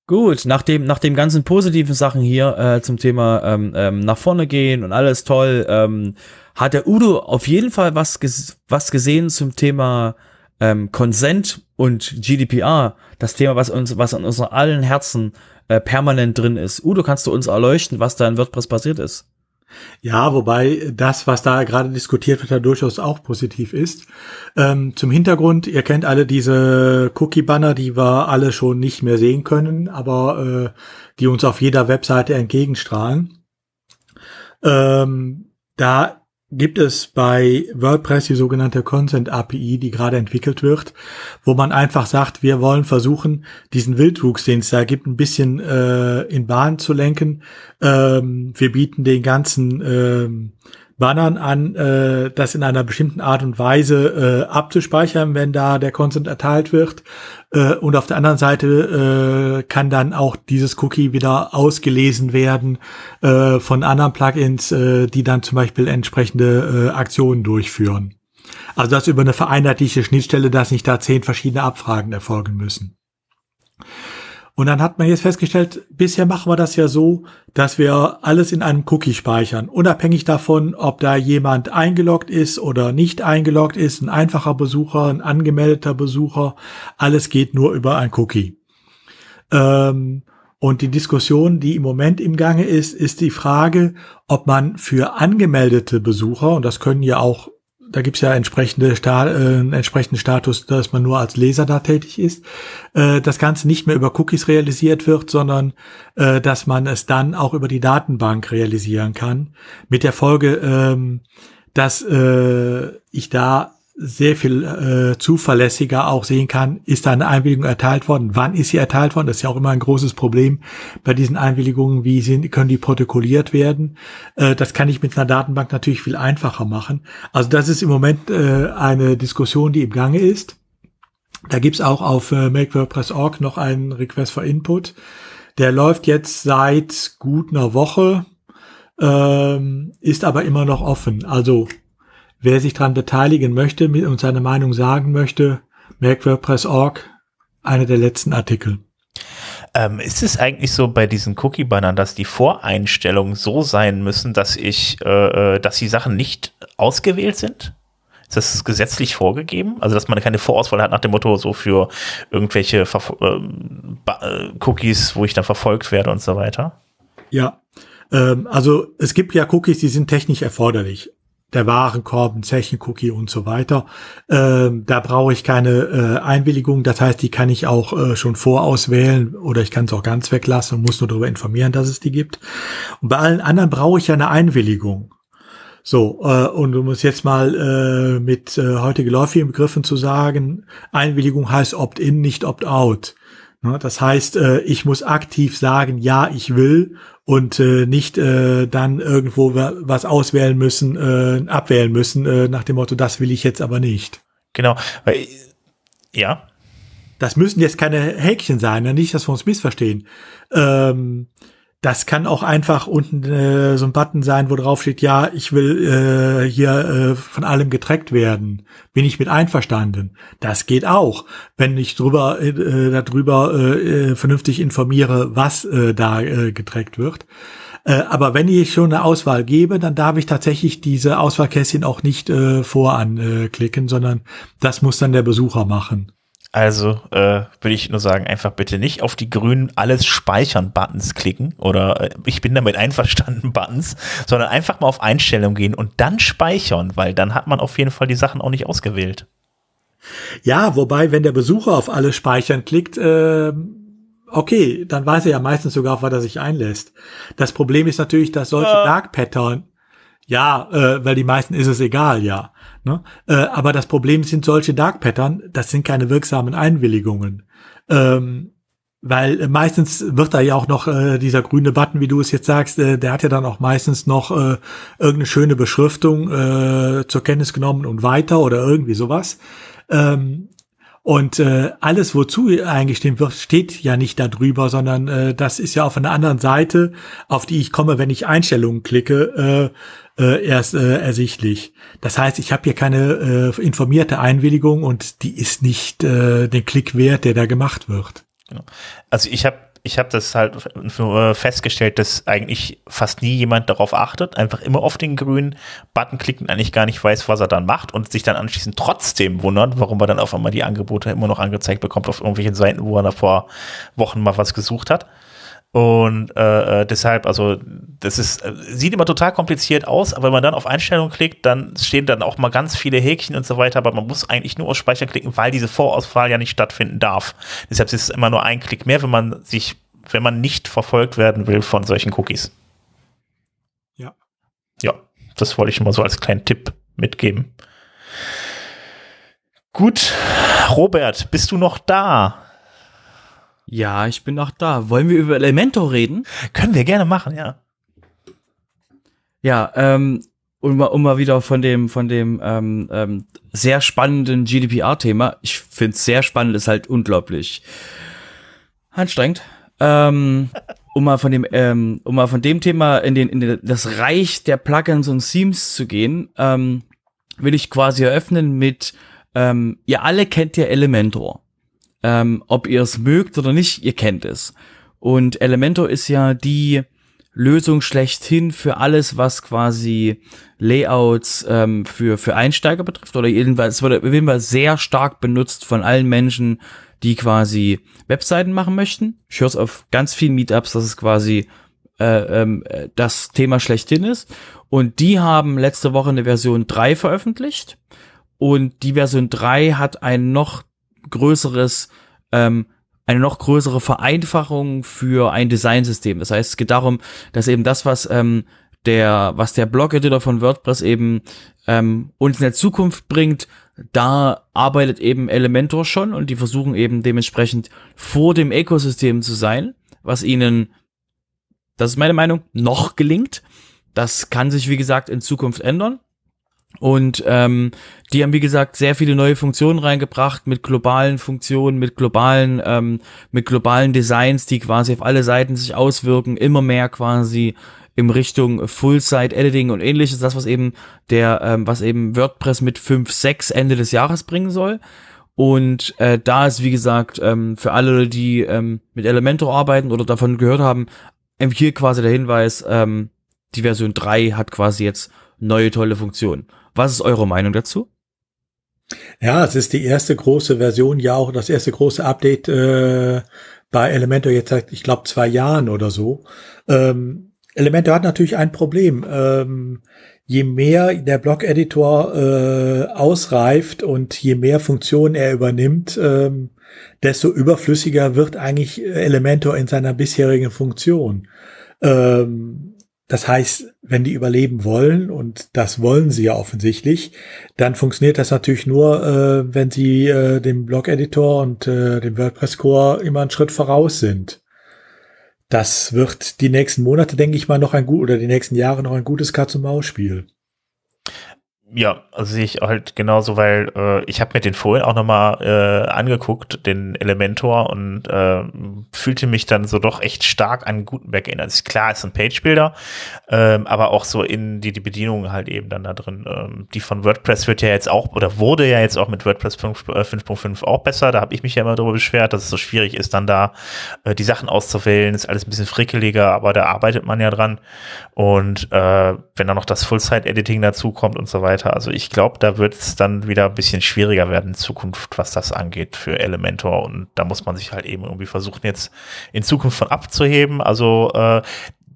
Gut, nach dem, nach dem ganzen positiven Sachen hier äh, zum Thema ähm, ähm, nach vorne gehen und alles toll, ähm, hat der Udo auf jeden Fall was, ges was gesehen zum Thema ähm, Consent und GDPR, das Thema, was uns, was an unseren allen Herzen äh, permanent drin ist. Udo, kannst du uns erleuchten, was da in WordPress passiert ist? Ja, wobei das, was da gerade diskutiert wird, da durchaus auch positiv ist. Ähm, zum Hintergrund, ihr kennt alle diese Cookie-Banner, die wir alle schon nicht mehr sehen können, aber äh, die uns auf jeder Webseite entgegenstrahlen. Ähm, da gibt es bei WordPress die sogenannte Consent API, die gerade entwickelt wird, wo man einfach sagt, wir wollen versuchen, diesen Wildwuchs, den es da gibt, ein bisschen äh, in Bahn zu lenken. Ähm, wir bieten den ganzen ähm, Bannern an, äh, das in einer bestimmten Art und Weise äh, abzuspeichern, wenn da der Consent erteilt wird. Äh, und auf der anderen Seite äh, kann dann auch dieses Cookie wieder ausgelesen werden äh, von anderen Plugins, äh, die dann zum Beispiel entsprechende äh, Aktionen durchführen. Also das über eine vereinheitliche Schnittstelle, dass nicht da zehn verschiedene Abfragen erfolgen müssen. Und dann hat man jetzt festgestellt, bisher machen wir das ja so, dass wir alles in einem Cookie speichern, unabhängig davon, ob da jemand eingeloggt ist oder nicht eingeloggt ist, ein einfacher Besucher, ein angemeldeter Besucher, alles geht nur über ein Cookie. Ähm, und die Diskussion, die im Moment im Gange ist, ist die Frage, ob man für angemeldete Besucher, und das können ja auch da gibt's ja entsprechende Sta äh, entsprechenden Status, dass man nur als Leser da tätig ist, äh, das Ganze nicht mehr über Cookies realisiert wird, sondern äh, dass man es dann auch über die Datenbank realisieren kann. Mit der Folge, ähm, dass äh, ich da sehr viel äh, zuverlässiger auch sehen kann, ist da eine Einwilligung erteilt worden, wann ist sie erteilt worden, das ist ja auch immer ein großes Problem bei diesen Einwilligungen, wie sind, können die protokolliert werden. Äh, das kann ich mit einer Datenbank natürlich viel einfacher machen. Also das ist im Moment äh, eine Diskussion, die im Gange ist. Da gibt's auch auf äh, MakeWordPress.org noch einen Request for Input. Der läuft jetzt seit gut einer Woche, ähm, ist aber immer noch offen. Also Wer sich daran beteiligen möchte und seine Meinung sagen möchte, MacWordPress.org, einer der letzten Artikel. Ähm, ist es eigentlich so bei diesen Cookie-Bannern, dass die Voreinstellungen so sein müssen, dass ich, äh, äh, dass die Sachen nicht ausgewählt sind? Ist das gesetzlich vorgegeben? Also, dass man keine Vorauswahl hat nach dem Motto, so für irgendwelche Ver ähm, äh, Cookies, wo ich dann verfolgt werde und so weiter? Ja, ähm, also es gibt ja Cookies, die sind technisch erforderlich der Warenkorb, ein Zechencookie und so weiter. Ähm, da brauche ich keine äh, Einwilligung. Das heißt, die kann ich auch äh, schon vorauswählen oder ich kann es auch ganz weglassen und muss nur darüber informieren, dass es die gibt. Und bei allen anderen brauche ich ja eine Einwilligung. So, äh, und du musst jetzt mal äh, mit äh, heute geläufigen Begriffen zu sagen, Einwilligung heißt Opt-in, nicht Opt-out. Ne, das heißt, äh, ich muss aktiv sagen, ja, ich will und äh, nicht äh, dann irgendwo was auswählen müssen, äh, abwählen müssen, nach dem Motto, das will ich jetzt aber nicht. Genau, weil, ja. Das müssen jetzt keine Häkchen sein, ne? nicht, dass wir uns missverstehen. Ähm, das kann auch einfach unten äh, so ein Button sein, wo drauf steht, ja, ich will äh, hier äh, von allem getrackt werden. Bin ich mit einverstanden? Das geht auch, wenn ich drüber äh, darüber äh, vernünftig informiere, was äh, da äh, getrackt wird. Äh, aber wenn ich schon eine Auswahl gebe, dann darf ich tatsächlich diese Auswahlkästchen auch nicht äh, voranklicken, sondern das muss dann der Besucher machen. Also äh, würde ich nur sagen, einfach bitte nicht auf die grünen Alles speichern Buttons klicken oder äh, ich bin damit einverstanden Buttons, sondern einfach mal auf Einstellung gehen und dann speichern, weil dann hat man auf jeden Fall die Sachen auch nicht ausgewählt. Ja, wobei, wenn der Besucher auf Alles speichern klickt, äh, okay, dann weiß er ja meistens sogar, auf was er sich einlässt. Das Problem ist natürlich, dass solche. Dark Pattern, ja, äh, weil die meisten ist es egal, ja. Ne? Äh, aber das Problem sind solche Dark Pattern, das sind keine wirksamen Einwilligungen. Ähm, weil äh, meistens wird da ja auch noch äh, dieser grüne Button, wie du es jetzt sagst, äh, der hat ja dann auch meistens noch äh, irgendeine schöne Beschriftung äh, zur Kenntnis genommen und weiter oder irgendwie sowas. Ähm, und äh, alles, wozu eingestimmt wird, steht ja nicht da drüber, sondern äh, das ist ja auf einer anderen Seite, auf die ich komme, wenn ich Einstellungen klicke, äh, äh, erst äh, ersichtlich. Das heißt, ich habe hier keine äh, informierte Einwilligung und die ist nicht äh, den Klick wert, der da gemacht wird. Also ich habe ich habe das halt äh, festgestellt, dass eigentlich fast nie jemand darauf achtet, einfach immer auf den grünen Button klickt und eigentlich gar nicht weiß, was er dann macht und sich dann anschließend trotzdem wundert, warum er dann auf einmal die Angebote immer noch angezeigt bekommt auf irgendwelchen Seiten, wo er da vor Wochen mal was gesucht hat. Und äh, äh, deshalb, also das ist, äh, sieht immer total kompliziert aus, aber wenn man dann auf Einstellungen klickt, dann stehen dann auch mal ganz viele Häkchen und so weiter, aber man muss eigentlich nur auf Speichern klicken, weil diese Vorauswahl ja nicht stattfinden darf. Deshalb ist es immer nur ein Klick mehr, wenn man sich, wenn man nicht verfolgt werden will von solchen Cookies. Ja. Ja, das wollte ich mal so als kleinen Tipp mitgeben. Gut, Robert, bist du noch da? Ja, ich bin noch da. Wollen wir über Elementor reden? Können wir gerne machen, ja. Ja, ähm, um, mal- um mal wieder von dem, von dem ähm, ähm, sehr spannenden GDPR-Thema. Ich finde es sehr spannend, ist halt unglaublich anstrengend. Ähm, um mal von dem, ähm, um mal von dem Thema in den, in den, das Reich der Plugins und Themes zu gehen, ähm, will ich quasi eröffnen mit, ähm, ihr alle kennt ja Elementor. Ähm, ob ihr es mögt oder nicht, ihr kennt es. Und Elementor ist ja die Lösung schlechthin für alles, was quasi Layouts ähm, für, für Einsteiger betrifft. Oder jedenfalls, es wurde auf jeden Fall sehr stark benutzt von allen Menschen, die quasi Webseiten machen möchten. Ich höre es auf ganz vielen Meetups, dass es quasi äh, äh, das Thema schlechthin ist. Und die haben letzte Woche eine Version 3 veröffentlicht. Und die Version 3 hat ein noch größeres, ähm, eine noch größere Vereinfachung für ein Designsystem. Das heißt, es geht darum, dass eben das, was ähm, der, was der Blog-Editor von WordPress eben ähm, uns in der Zukunft bringt, da arbeitet eben Elementor schon und die versuchen eben dementsprechend vor dem Ökosystem zu sein, was ihnen, das ist meine Meinung, noch gelingt. Das kann sich, wie gesagt, in Zukunft ändern. Und ähm, die haben, wie gesagt, sehr viele neue Funktionen reingebracht mit globalen Funktionen, mit globalen, ähm, mit globalen Designs, die quasi auf alle Seiten sich auswirken, immer mehr quasi in Richtung Full-Site-Editing und ähnliches, das, was eben der, ähm, was eben WordPress mit 5.6 Ende des Jahres bringen soll. Und äh, da ist, wie gesagt, ähm, für alle, die ähm, mit Elementor arbeiten oder davon gehört haben, hier quasi der Hinweis, ähm, die Version 3 hat quasi jetzt neue tolle Funktionen. Was ist eure Meinung dazu? Ja, es ist die erste große Version, ja auch das erste große Update äh, bei Elementor jetzt seit, ich glaube, zwei Jahren oder so. Ähm, Elementor hat natürlich ein Problem. Ähm, je mehr der Blog-Editor äh, ausreift und je mehr Funktionen er übernimmt, ähm, desto überflüssiger wird eigentlich Elementor in seiner bisherigen Funktion. Ähm, das heißt, wenn die überleben wollen, und das wollen sie ja offensichtlich, dann funktioniert das natürlich nur, äh, wenn sie äh, dem Blog-Editor und äh, dem WordPress-Core immer einen Schritt voraus sind. Das wird die nächsten Monate, denke ich mal, noch ein gut oder die nächsten Jahre noch ein gutes Katz-und-Maus-Spiel. Ja, also sehe ich halt genauso, weil äh, ich habe mir den vorhin auch nochmal äh, angeguckt, den Elementor, und äh, fühlte mich dann so doch echt stark an Gutenberg erinnert. Ist klar, ist ein Page-Builder, ähm, aber auch so in die, die Bedienung halt eben dann da drin. Ähm, die von WordPress wird ja jetzt auch, oder wurde ja jetzt auch mit WordPress 5, äh, 5.5 auch besser. Da habe ich mich ja immer darüber beschwert, dass es so schwierig ist, dann da äh, die Sachen auszuwählen. Ist alles ein bisschen frickeliger, aber da arbeitet man ja dran. Und äh, wenn dann noch das Full-Site-Editing dazu kommt und so weiter, also ich glaube, da wird es dann wieder ein bisschen schwieriger werden in Zukunft, was das angeht für Elementor. Und da muss man sich halt eben irgendwie versuchen, jetzt in Zukunft von abzuheben. Also äh,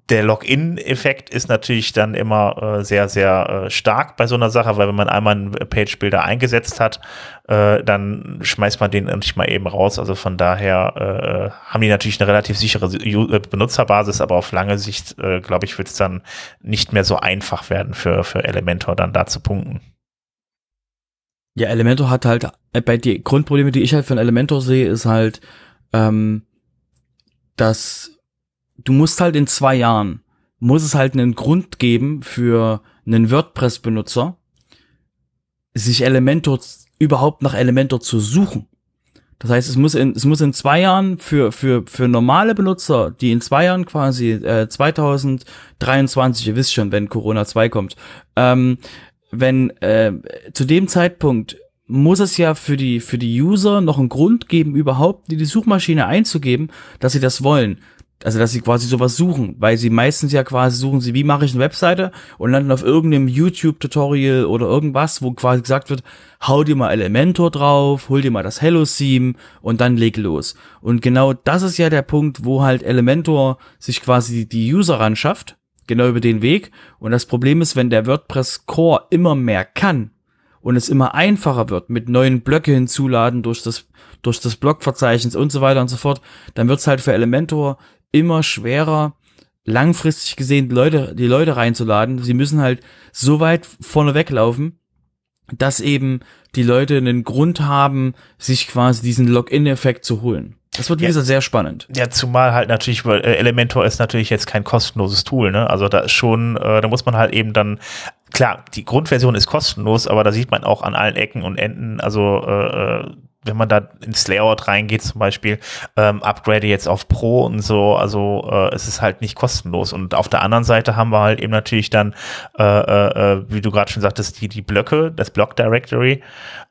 der Login-Effekt ist natürlich dann immer äh, sehr, sehr äh, stark bei so einer Sache, weil wenn man einmal einen Page-Builder eingesetzt hat, äh, dann schmeißt man den nicht mal eben raus. Also von daher äh, haben die natürlich eine relativ sichere äh, Benutzerbasis, aber auf lange Sicht, äh, glaube ich, wird es dann nicht mehr so einfach werden für, für Elementor dann da zu punkten. Ja, Elementor hat halt, äh, bei die Grundprobleme, die ich halt von Elementor sehe, ist halt, ähm, dass du musst halt in zwei Jahren, muss es halt einen Grund geben für einen WordPress-Benutzer, sich Elementor, überhaupt nach Elementor zu suchen. Das heißt, es muss in, es muss in zwei Jahren für, für, für normale Benutzer, die in zwei Jahren quasi, äh, 2023, ihr wisst schon, wenn Corona 2 kommt, ähm, wenn äh, zu dem Zeitpunkt muss es ja für die, für die User noch einen Grund geben, überhaupt in die Suchmaschine einzugeben, dass sie das wollen. Also, dass sie quasi sowas suchen, weil sie meistens ja quasi suchen sie, wie mache ich eine Webseite und landen auf irgendeinem YouTube-Tutorial oder irgendwas, wo quasi gesagt wird, hau dir mal Elementor drauf, hol dir mal das Hello-Theme und dann leg los. Und genau das ist ja der Punkt, wo halt Elementor sich quasi die User ran schafft, genau über den Weg. Und das Problem ist, wenn der WordPress Core immer mehr kann und es immer einfacher wird mit neuen Blöcke hinzuladen durch das durch das Blockverzeichnis und so weiter und so fort, dann wird es halt für Elementor immer schwerer, langfristig gesehen die Leute, die Leute reinzuladen. Sie müssen halt so weit vorne weglaufen, dass eben die Leute einen Grund haben, sich quasi diesen Login-Effekt zu holen. Das wird, wie gesagt, sehr spannend. Ja, zumal halt natürlich, weil äh, Elementor ist natürlich jetzt kein kostenloses Tool, ne? Also da ist schon, äh, da muss man halt eben dann, klar, die Grundversion ist kostenlos, aber da sieht man auch an allen Ecken und Enden, also äh, äh wenn man da ins Layout reingeht zum Beispiel, ähm, upgrade jetzt auf Pro und so, also äh, es ist halt nicht kostenlos. Und auf der anderen Seite haben wir halt eben natürlich dann, äh, äh, äh wie du gerade schon sagtest, die, die Blöcke, das Block Directory,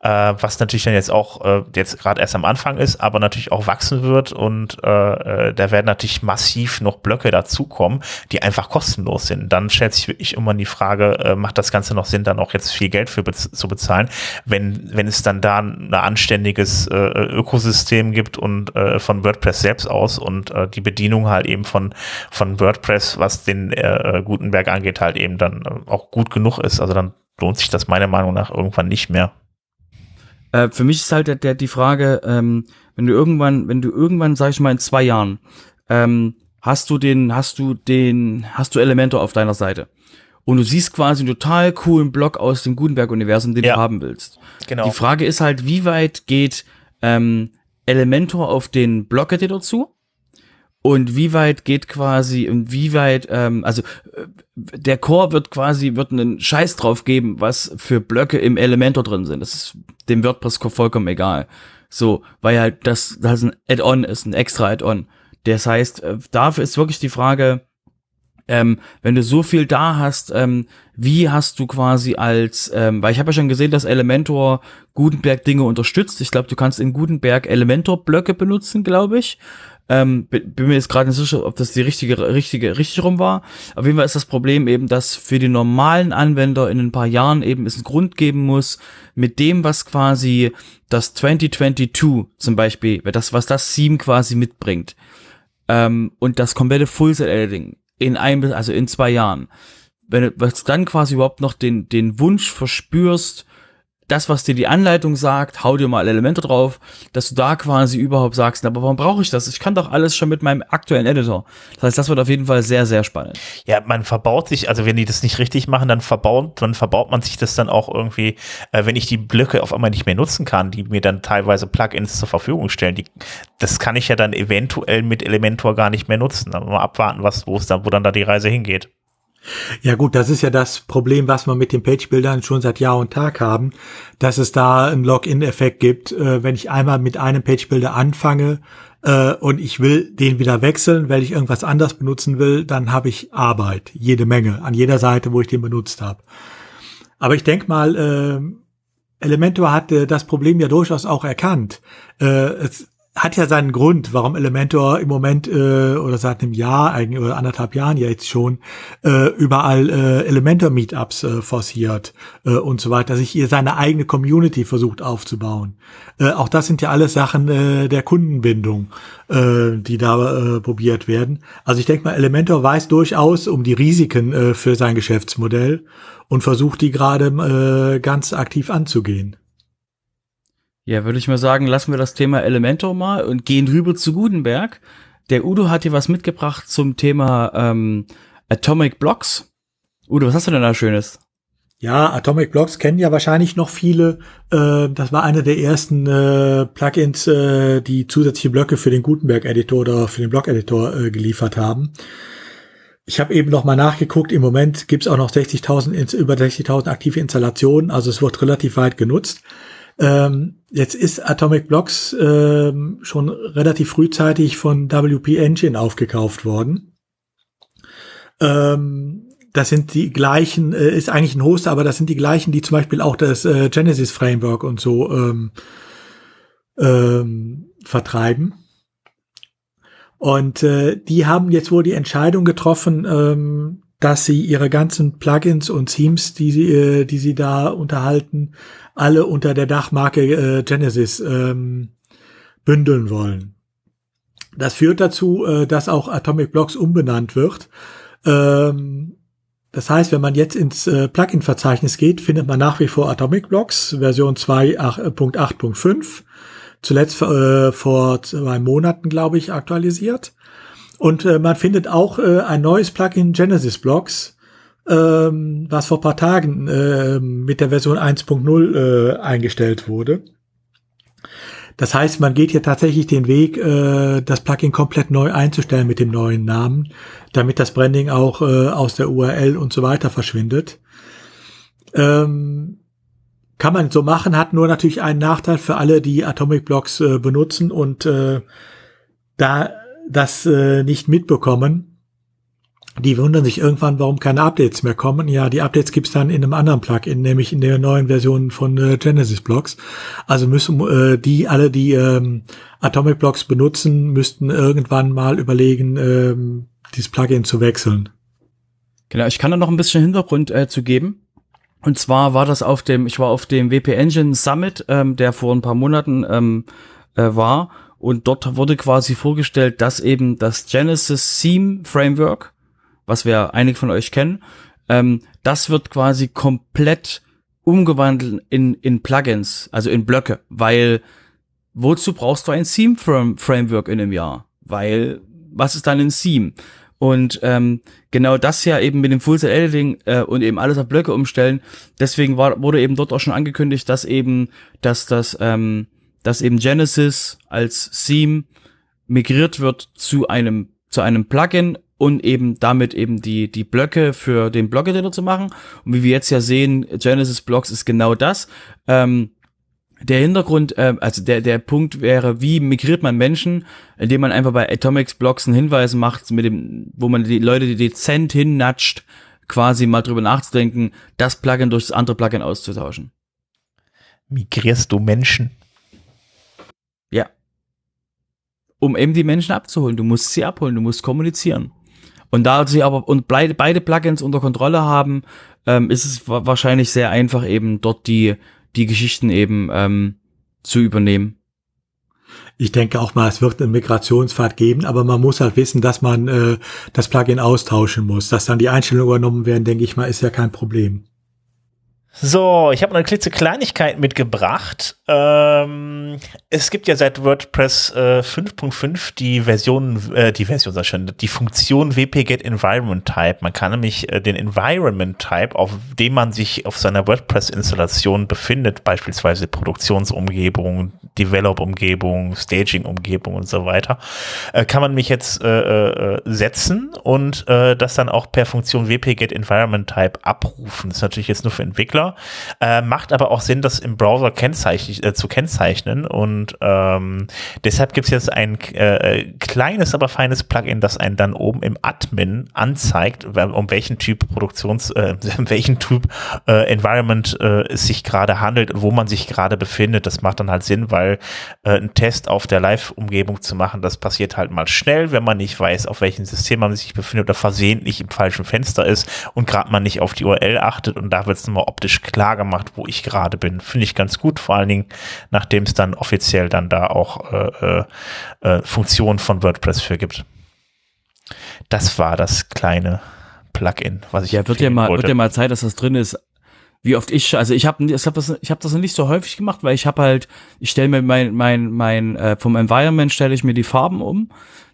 äh, was natürlich dann jetzt auch äh, jetzt gerade erst am Anfang ist, aber natürlich auch wachsen wird und äh, äh, da werden natürlich massiv noch Blöcke dazukommen, die einfach kostenlos sind. Dann stellt sich wirklich immer die Frage, äh, macht das Ganze noch Sinn, dann auch jetzt viel Geld für bez zu bezahlen, wenn, wenn es dann da eine anständige riesiges äh, Ökosystem gibt und äh, von WordPress selbst aus und äh, die Bedienung halt eben von, von WordPress, was den äh, Gutenberg angeht, halt eben dann äh, auch gut genug ist. Also dann lohnt sich das meiner Meinung nach irgendwann nicht mehr. Äh, für mich ist halt der, der die Frage, ähm, wenn du irgendwann, wenn du irgendwann, sag ich mal, in zwei Jahren, ähm, hast du den, hast du den, hast du Elementor auf deiner Seite und du siehst quasi einen total coolen Block aus dem Gutenberg-Universum, den ja. du haben willst. Genau. Die Frage ist halt, wie weit geht ähm, Elementor auf den Block-Editor zu? Und wie weit geht quasi, und wie weit, ähm, also äh, der Core wird quasi, wird einen Scheiß drauf geben, was für Blöcke im Elementor drin sind. Das ist dem WordPress vollkommen egal. So, weil halt das, das ein Add-on ist, ein extra Add-on. Das heißt, äh, dafür ist wirklich die Frage, ähm, wenn du so viel da hast, ähm, wie hast du quasi als, ähm, weil ich habe ja schon gesehen, dass Elementor Gutenberg Dinge unterstützt. Ich glaube, du kannst in Gutenberg Elementor Blöcke benutzen, glaube ich. Ähm, bin mir jetzt gerade nicht sicher, ob das die richtige, richtige, richtig rum war. Auf jeden Fall ist das Problem eben, dass für die normalen Anwender in ein paar Jahren eben es einen Grund geben muss, mit dem, was quasi das 2022 zum Beispiel, das, was das Theme quasi mitbringt, ähm, und das komplette Full-Set-Editing in ein, also in zwei Jahren. Wenn du dann quasi überhaupt noch den, den Wunsch verspürst, das, was dir die Anleitung sagt, hau dir mal Elemente drauf, dass du da quasi überhaupt sagst, aber warum brauche ich das? Ich kann doch alles schon mit meinem aktuellen Editor. Das heißt, das wird auf jeden Fall sehr, sehr spannend. Ja, man verbaut sich, also wenn die das nicht richtig machen, dann verbaut, dann verbaut man sich das dann auch irgendwie, äh, wenn ich die Blöcke auf einmal nicht mehr nutzen kann, die mir dann teilweise Plugins zur Verfügung stellen, die, das kann ich ja dann eventuell mit Elementor gar nicht mehr nutzen. Aber mal abwarten, was, wo es dann, wo dann da die Reise hingeht. Ja gut, das ist ja das Problem, was wir mit den Page-Bildern schon seit Jahr und Tag haben, dass es da einen Login-Effekt gibt. Äh, wenn ich einmal mit einem Page-Bilder anfange äh, und ich will den wieder wechseln, weil ich irgendwas anders benutzen will, dann habe ich Arbeit, jede Menge, an jeder Seite, wo ich den benutzt habe. Aber ich denke mal, äh, Elementor hat äh, das Problem ja durchaus auch erkannt. Äh, es, hat ja seinen Grund, warum Elementor im Moment äh, oder seit einem Jahr eigentlich oder anderthalb Jahren ja jetzt schon äh, überall äh, Elementor Meetups äh, forciert äh, und so weiter, sich ihr seine eigene Community versucht aufzubauen. Äh, auch das sind ja alles Sachen äh, der Kundenbindung, äh, die da äh, probiert werden. Also ich denke mal, Elementor weiß durchaus um die Risiken äh, für sein Geschäftsmodell und versucht die gerade äh, ganz aktiv anzugehen. Ja, würde ich mal sagen, lassen wir das Thema Elementor mal und gehen rüber zu Gutenberg. Der Udo hat hier was mitgebracht zum Thema ähm, Atomic Blocks. Udo, was hast du denn da Schönes? Ja, Atomic Blocks kennen ja wahrscheinlich noch viele. Äh, das war eine der ersten äh, Plugins, äh, die zusätzliche Blöcke für den Gutenberg-Editor oder für den Block-Editor äh, geliefert haben. Ich habe eben noch mal nachgeguckt. Im Moment gibt's auch noch 60.000 über 60.000 aktive Installationen, also es wird relativ weit genutzt. Ähm, jetzt ist Atomic Blocks ähm, schon relativ frühzeitig von WP Engine aufgekauft worden. Ähm, das sind die gleichen, äh, ist eigentlich ein Hoster, aber das sind die gleichen, die zum Beispiel auch das äh, Genesis Framework und so ähm, ähm, vertreiben. Und äh, die haben jetzt wohl die Entscheidung getroffen, ähm, dass sie ihre ganzen Plugins und Themes, die sie, äh, die sie da unterhalten, alle unter der Dachmarke äh, Genesis ähm, bündeln wollen. Das führt dazu, äh, dass auch Atomic Blocks umbenannt wird. Ähm, das heißt, wenn man jetzt ins äh, Plugin-Verzeichnis geht, findet man nach wie vor Atomic Blocks Version 2.8.5. Zuletzt äh, vor zwei Monaten, glaube ich, aktualisiert. Und äh, man findet auch äh, ein neues Plugin Genesis Blocks, ähm, was vor paar Tagen äh, mit der Version 1.0 äh, eingestellt wurde. Das heißt, man geht hier tatsächlich den Weg, äh, das Plugin komplett neu einzustellen mit dem neuen Namen, damit das Branding auch äh, aus der URL und so weiter verschwindet. Ähm, kann man so machen, hat nur natürlich einen Nachteil für alle, die Atomic Blocks äh, benutzen und äh, da das äh, nicht mitbekommen die wundern sich irgendwann, warum keine Updates mehr kommen. Ja, die Updates gibt's dann in einem anderen Plugin, nämlich in der neuen Version von äh, Genesis Blocks. Also müssen äh, die alle, die ähm, Atomic Blocks benutzen, müssten irgendwann mal überlegen, ähm, dieses Plugin zu wechseln. Genau, ich kann da noch ein bisschen Hintergrund äh, zu geben. Und zwar war das auf dem, ich war auf dem WP Engine Summit, ähm, der vor ein paar Monaten ähm, äh, war. Und dort wurde quasi vorgestellt, dass eben das Genesis Theme Framework was wir einige von euch kennen, ähm, das wird quasi komplett umgewandelt in, in Plugins, also in Blöcke, weil wozu brauchst du ein Theme Framework in einem Jahr? Weil was ist dann ein Theme? Und ähm, genau das ja eben mit dem Full Set Editing äh, und eben alles auf Blöcke umstellen. Deswegen war, wurde eben dort auch schon angekündigt, dass eben, dass das, ähm, dass eben Genesis als Theme migriert wird zu einem zu einem Plugin und eben damit eben die, die Blöcke für den Blog-Editor zu machen. Und wie wir jetzt ja sehen, Genesis Blocks ist genau das. Ähm, der Hintergrund, äh, also der, der Punkt wäre, wie migriert man Menschen, indem man einfach bei Atomics Blocks einen Hinweis macht, mit dem, wo man die Leute dezent hinnatscht, quasi mal drüber nachzudenken, das Plugin durch das andere Plugin auszutauschen. Migrierst du Menschen? Ja. Um eben die Menschen abzuholen. Du musst sie abholen, du musst kommunizieren. Und da sie aber und beide, Plugins unter Kontrolle haben, ähm, ist es wahrscheinlich sehr einfach eben dort die, die Geschichten eben ähm, zu übernehmen. Ich denke auch mal, es wird einen Migrationspfad geben, aber man muss halt wissen, dass man äh, das Plugin austauschen muss. Dass dann die Einstellungen übernommen werden, denke ich mal, ist ja kein Problem. So, ich habe eine klitzekleinigkeit mitgebracht. Ähm, es gibt ja seit WordPress äh, 5.5 die Version, äh, die Version sag schon, die Funktion wp-get environment type. Man kann nämlich äh, den Environment Type, auf dem man sich auf seiner WordPress-Installation befindet, beispielsweise Produktionsumgebung, Develop-Umgebung, Staging-Umgebung und so weiter, äh, kann man mich jetzt äh, äh, setzen und äh, das dann auch per Funktion wp-get environment type abrufen. Das ist natürlich jetzt nur für Entwickler flexibler, äh, macht aber auch Sinn, das im Browser kennzeichnen, äh, zu kennzeichnen und ähm, deshalb gibt es jetzt ein äh, kleines, aber feines Plugin, das einen dann oben im Admin anzeigt, um welchen Typ Produktions, äh, welchen Typ äh, Environment äh, es sich gerade handelt und wo man sich gerade befindet. Das macht dann halt Sinn, weil äh, ein Test auf der Live-Umgebung zu machen, das passiert halt mal schnell, wenn man nicht weiß, auf welchem System man sich befindet oder versehentlich im falschen Fenster ist und gerade man nicht auf die URL achtet und da wird es nochmal optisch klar gemacht, wo ich gerade bin. Finde ich ganz gut, vor allen Dingen, nachdem es dann offiziell dann da auch äh, äh, äh Funktionen von WordPress für gibt. Das war das kleine Plugin, was ich Ja, wird ja mal, wollte. wird ja mal Zeit, dass das drin ist. Wie oft ich, also ich habe ich hab das, ich habe das nicht so häufig gemacht, weil ich habe halt, ich stelle mir mein, mein, mein, äh, vom Environment stelle ich mir die Farben um,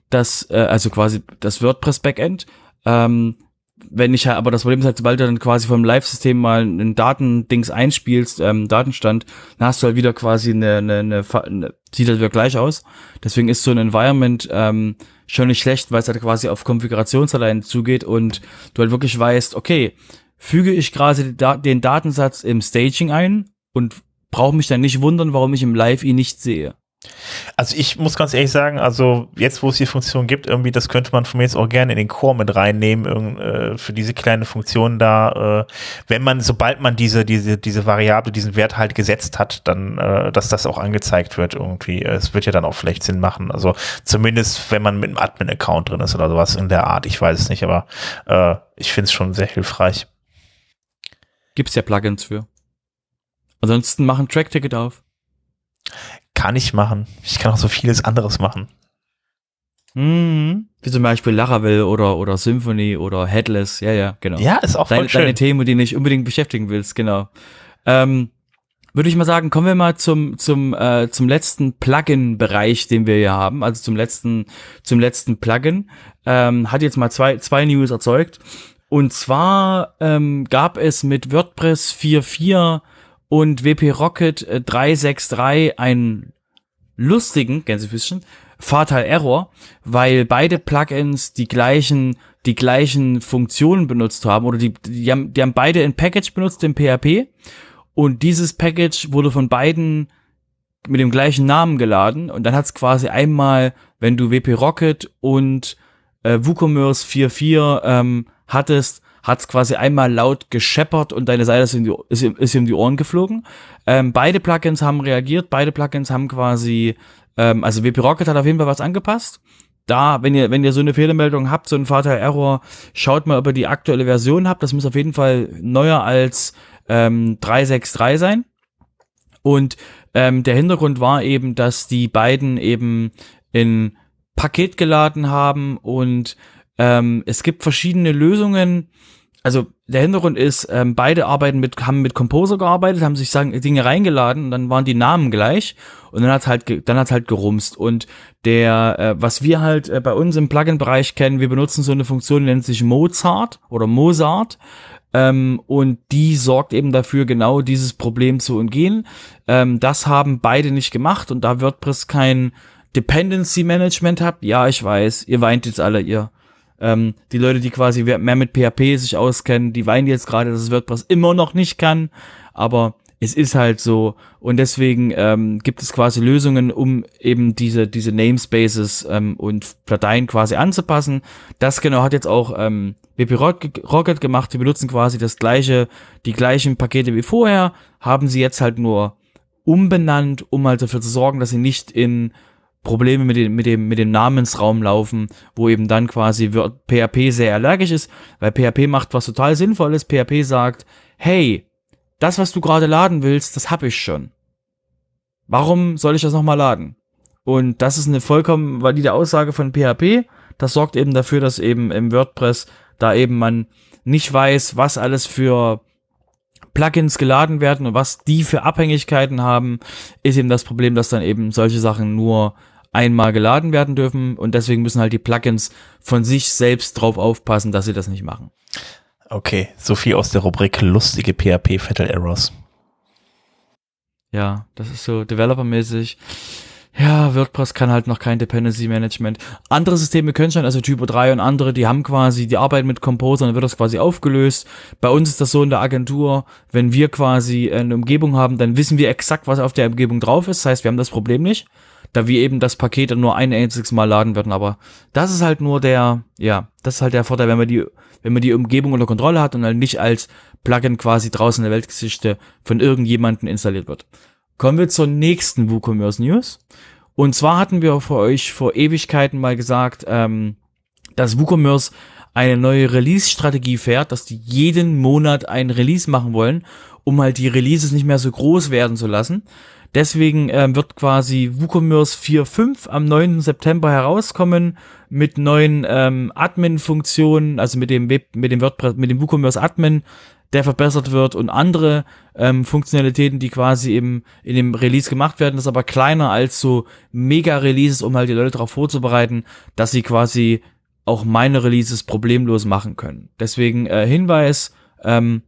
das, äh, also quasi das WordPress Backend. Ähm, wenn ich aber das Problem ist halt, sobald du dann quasi vom Live-System mal ein Datendings einspielst, ähm, Datenstand, dann hast du halt wieder quasi eine, eine, eine, eine sieht halt wieder gleich aus. Deswegen ist so ein Environment ähm, schon nicht schlecht, weil es halt quasi auf Konfigurationsdateien zugeht und du halt wirklich weißt, okay, füge ich quasi den Datensatz im Staging ein und brauche mich dann nicht wundern, warum ich im Live ihn nicht sehe. Also ich muss ganz ehrlich sagen, also jetzt, wo es die Funktion gibt, irgendwie, das könnte man von mir jetzt auch gerne in den Core mit reinnehmen, äh, für diese kleine Funktion da, äh, wenn man, sobald man diese, diese, diese Variable, diesen Wert halt gesetzt hat, dann, äh, dass das auch angezeigt wird irgendwie. Es wird ja dann auch vielleicht Sinn machen. Also zumindest, wenn man mit einem Admin-Account drin ist oder sowas in der Art, ich weiß es nicht, aber äh, ich finde es schon sehr hilfreich. Gibt's ja Plugins für. Ansonsten machen Track-Ticket auf. Kann ich machen. Ich kann auch so vieles anderes machen. Mhm. Wie zum Beispiel Laravel oder, oder Symphony oder Headless. Ja, ja, genau. Ja, ist auch voll deine, schön. Deine Themen, die du nicht unbedingt beschäftigen willst, genau. Ähm, würde ich mal sagen, kommen wir mal zum zum äh, zum letzten Plugin-Bereich, den wir hier haben, also zum letzten zum letzten Plugin. Ähm, hat jetzt mal zwei zwei News erzeugt. Und zwar ähm, gab es mit WordPress 4.4 und WP Rocket 363 äh, einen lustigen, Gänsefüßchen, Fatal Error, weil beide Plugins die gleichen, die gleichen Funktionen benutzt haben oder die, die haben, die haben beide ein Package benutzt im PHP und dieses Package wurde von beiden mit dem gleichen Namen geladen. Und dann hat es quasi einmal, wenn du WP Rocket und äh, WooCommerce 4.4 ähm, hattest, hat es quasi einmal laut gescheppert und deine Seite ist, in die, ist, ist in die Ohren geflogen. Ähm, beide Plugins haben reagiert, beide Plugins haben quasi, ähm, also WP Rocket hat auf jeden Fall was angepasst. Da, wenn ihr, wenn ihr so eine Fehlermeldung habt, so ein Fatal Error, schaut mal, ob ihr die aktuelle Version habt. Das muss auf jeden Fall neuer als ähm, 363 sein. Und ähm, der Hintergrund war eben, dass die beiden eben in Paket geladen haben und ähm, es gibt verschiedene Lösungen, also der Hintergrund ist, ähm, beide arbeiten mit, haben mit Composer gearbeitet, haben sich sagen, Dinge reingeladen und dann waren die Namen gleich und dann hat's halt, dann hat's halt gerumst und der, äh, was wir halt äh, bei uns im Plugin-Bereich kennen, wir benutzen so eine Funktion, die nennt sich Mozart oder Mozart ähm, und die sorgt eben dafür, genau dieses Problem zu umgehen. Ähm, das haben beide nicht gemacht und da WordPress kein Dependency Management habt, ja, ich weiß, ihr weint jetzt alle, ihr ähm, die Leute, die quasi mehr mit PHP sich auskennen, die weinen jetzt gerade, dass es WordPress immer noch nicht kann, aber es ist halt so und deswegen ähm, gibt es quasi Lösungen, um eben diese diese Namespaces ähm, und Dateien quasi anzupassen. Das genau hat jetzt auch ähm, WP Rocket gemacht. Die benutzen quasi das gleiche, die gleichen Pakete wie vorher, haben sie jetzt halt nur umbenannt, um halt dafür zu sorgen, dass sie nicht in Probleme mit dem, mit dem, mit dem Namensraum laufen, wo eben dann quasi PHP sehr allergisch ist, weil PHP macht was total Sinnvolles. PHP sagt, hey, das, was du gerade laden willst, das habe ich schon. Warum soll ich das nochmal laden? Und das ist eine vollkommen valide Aussage von PHP. Das sorgt eben dafür, dass eben im WordPress da eben man nicht weiß, was alles für Plugins geladen werden und was die für Abhängigkeiten haben, ist eben das Problem, dass dann eben solche Sachen nur einmal geladen werden dürfen und deswegen müssen halt die Plugins von sich selbst drauf aufpassen, dass sie das nicht machen. Okay, so viel aus der Rubrik lustige PHP Fatal Errors. Ja, das ist so developermäßig. ja, WordPress kann halt noch kein Dependency Management. Andere Systeme können schon, also Typo 3 und andere, die haben quasi, die arbeiten mit Composer, dann wird das quasi aufgelöst. Bei uns ist das so in der Agentur, wenn wir quasi eine Umgebung haben, dann wissen wir exakt, was auf der Umgebung drauf ist. Das heißt, wir haben das Problem nicht, da wir eben das Paket dann nur ein einziges Mal laden würden. Aber das ist halt nur der, ja, das ist halt der Vorteil, wenn man die, wenn man die Umgebung unter Kontrolle hat und halt nicht als Plugin quasi draußen in der Weltgeschichte von irgendjemandem installiert wird. Kommen wir zur nächsten WooCommerce News. Und zwar hatten wir für euch vor Ewigkeiten mal gesagt, ähm, dass WooCommerce eine neue Release-Strategie fährt, dass die jeden Monat ein Release machen wollen, um halt die Releases nicht mehr so groß werden zu lassen. Deswegen ähm, wird quasi WooCommerce 4.5 am 9. September herauskommen mit neuen ähm, Admin-Funktionen, also mit dem Web, mit dem WordPress, mit dem WooCommerce Admin, der verbessert wird und andere ähm, Funktionalitäten, die quasi im, in dem Release gemacht werden, ist aber kleiner als so Mega-Releases, um halt die Leute darauf vorzubereiten, dass sie quasi auch meine Releases problemlos machen können. Deswegen äh, Hinweis, ähm,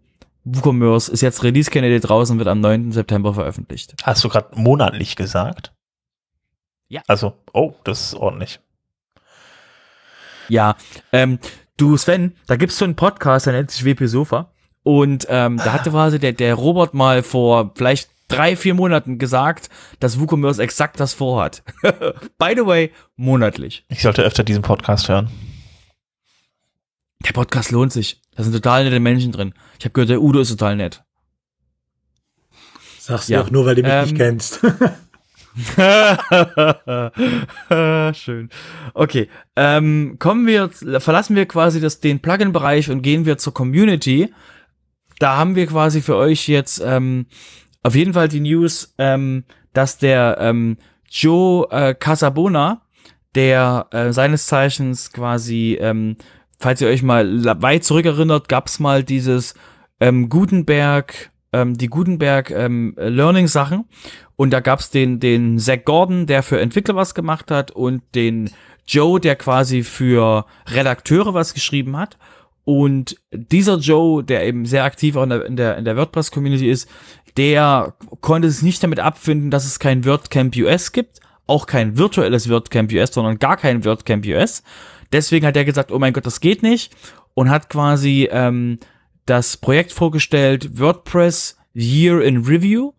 WooCommerce ist jetzt Release-Candidate draußen, wird am 9. September veröffentlicht. Hast du gerade monatlich gesagt? Ja. Also, oh, das ist ordentlich. Ja, ähm, du Sven, da gibt's so einen Podcast, der nennt sich WP Sofa. Und ähm, da hatte quasi der, der Robert mal vor vielleicht drei, vier Monaten gesagt, dass WooCommerce exakt das vorhat. By the way, monatlich. Ich sollte öfter diesen Podcast hören. Der Podcast lohnt sich. Da sind total nette Menschen drin. Ich habe gehört, der Udo ist total nett. Sagst du ja. auch nur, weil du mich ähm, nicht kennst. Schön. Okay, ähm, kommen wir, verlassen wir quasi das, den Plugin-Bereich und gehen wir zur Community da haben wir quasi für euch jetzt ähm, auf jeden Fall die News, ähm, dass der ähm, Joe äh, Casabona, der äh, seines Zeichens quasi, ähm, falls ihr euch mal weit zurückerinnert, gab's mal dieses ähm, Gutenberg, ähm, die Gutenberg ähm, Learning Sachen und da gab's den den Zach Gordon, der für Entwickler was gemacht hat und den Joe, der quasi für Redakteure was geschrieben hat. Und dieser Joe, der eben sehr aktiv auch in der, in der, in der WordPress-Community ist, der konnte es nicht damit abfinden, dass es kein WordCamp US gibt, auch kein virtuelles WordCamp US, sondern gar kein WordCamp US. Deswegen hat er gesagt, oh mein Gott, das geht nicht und hat quasi ähm, das Projekt vorgestellt, WordPress Year in Review.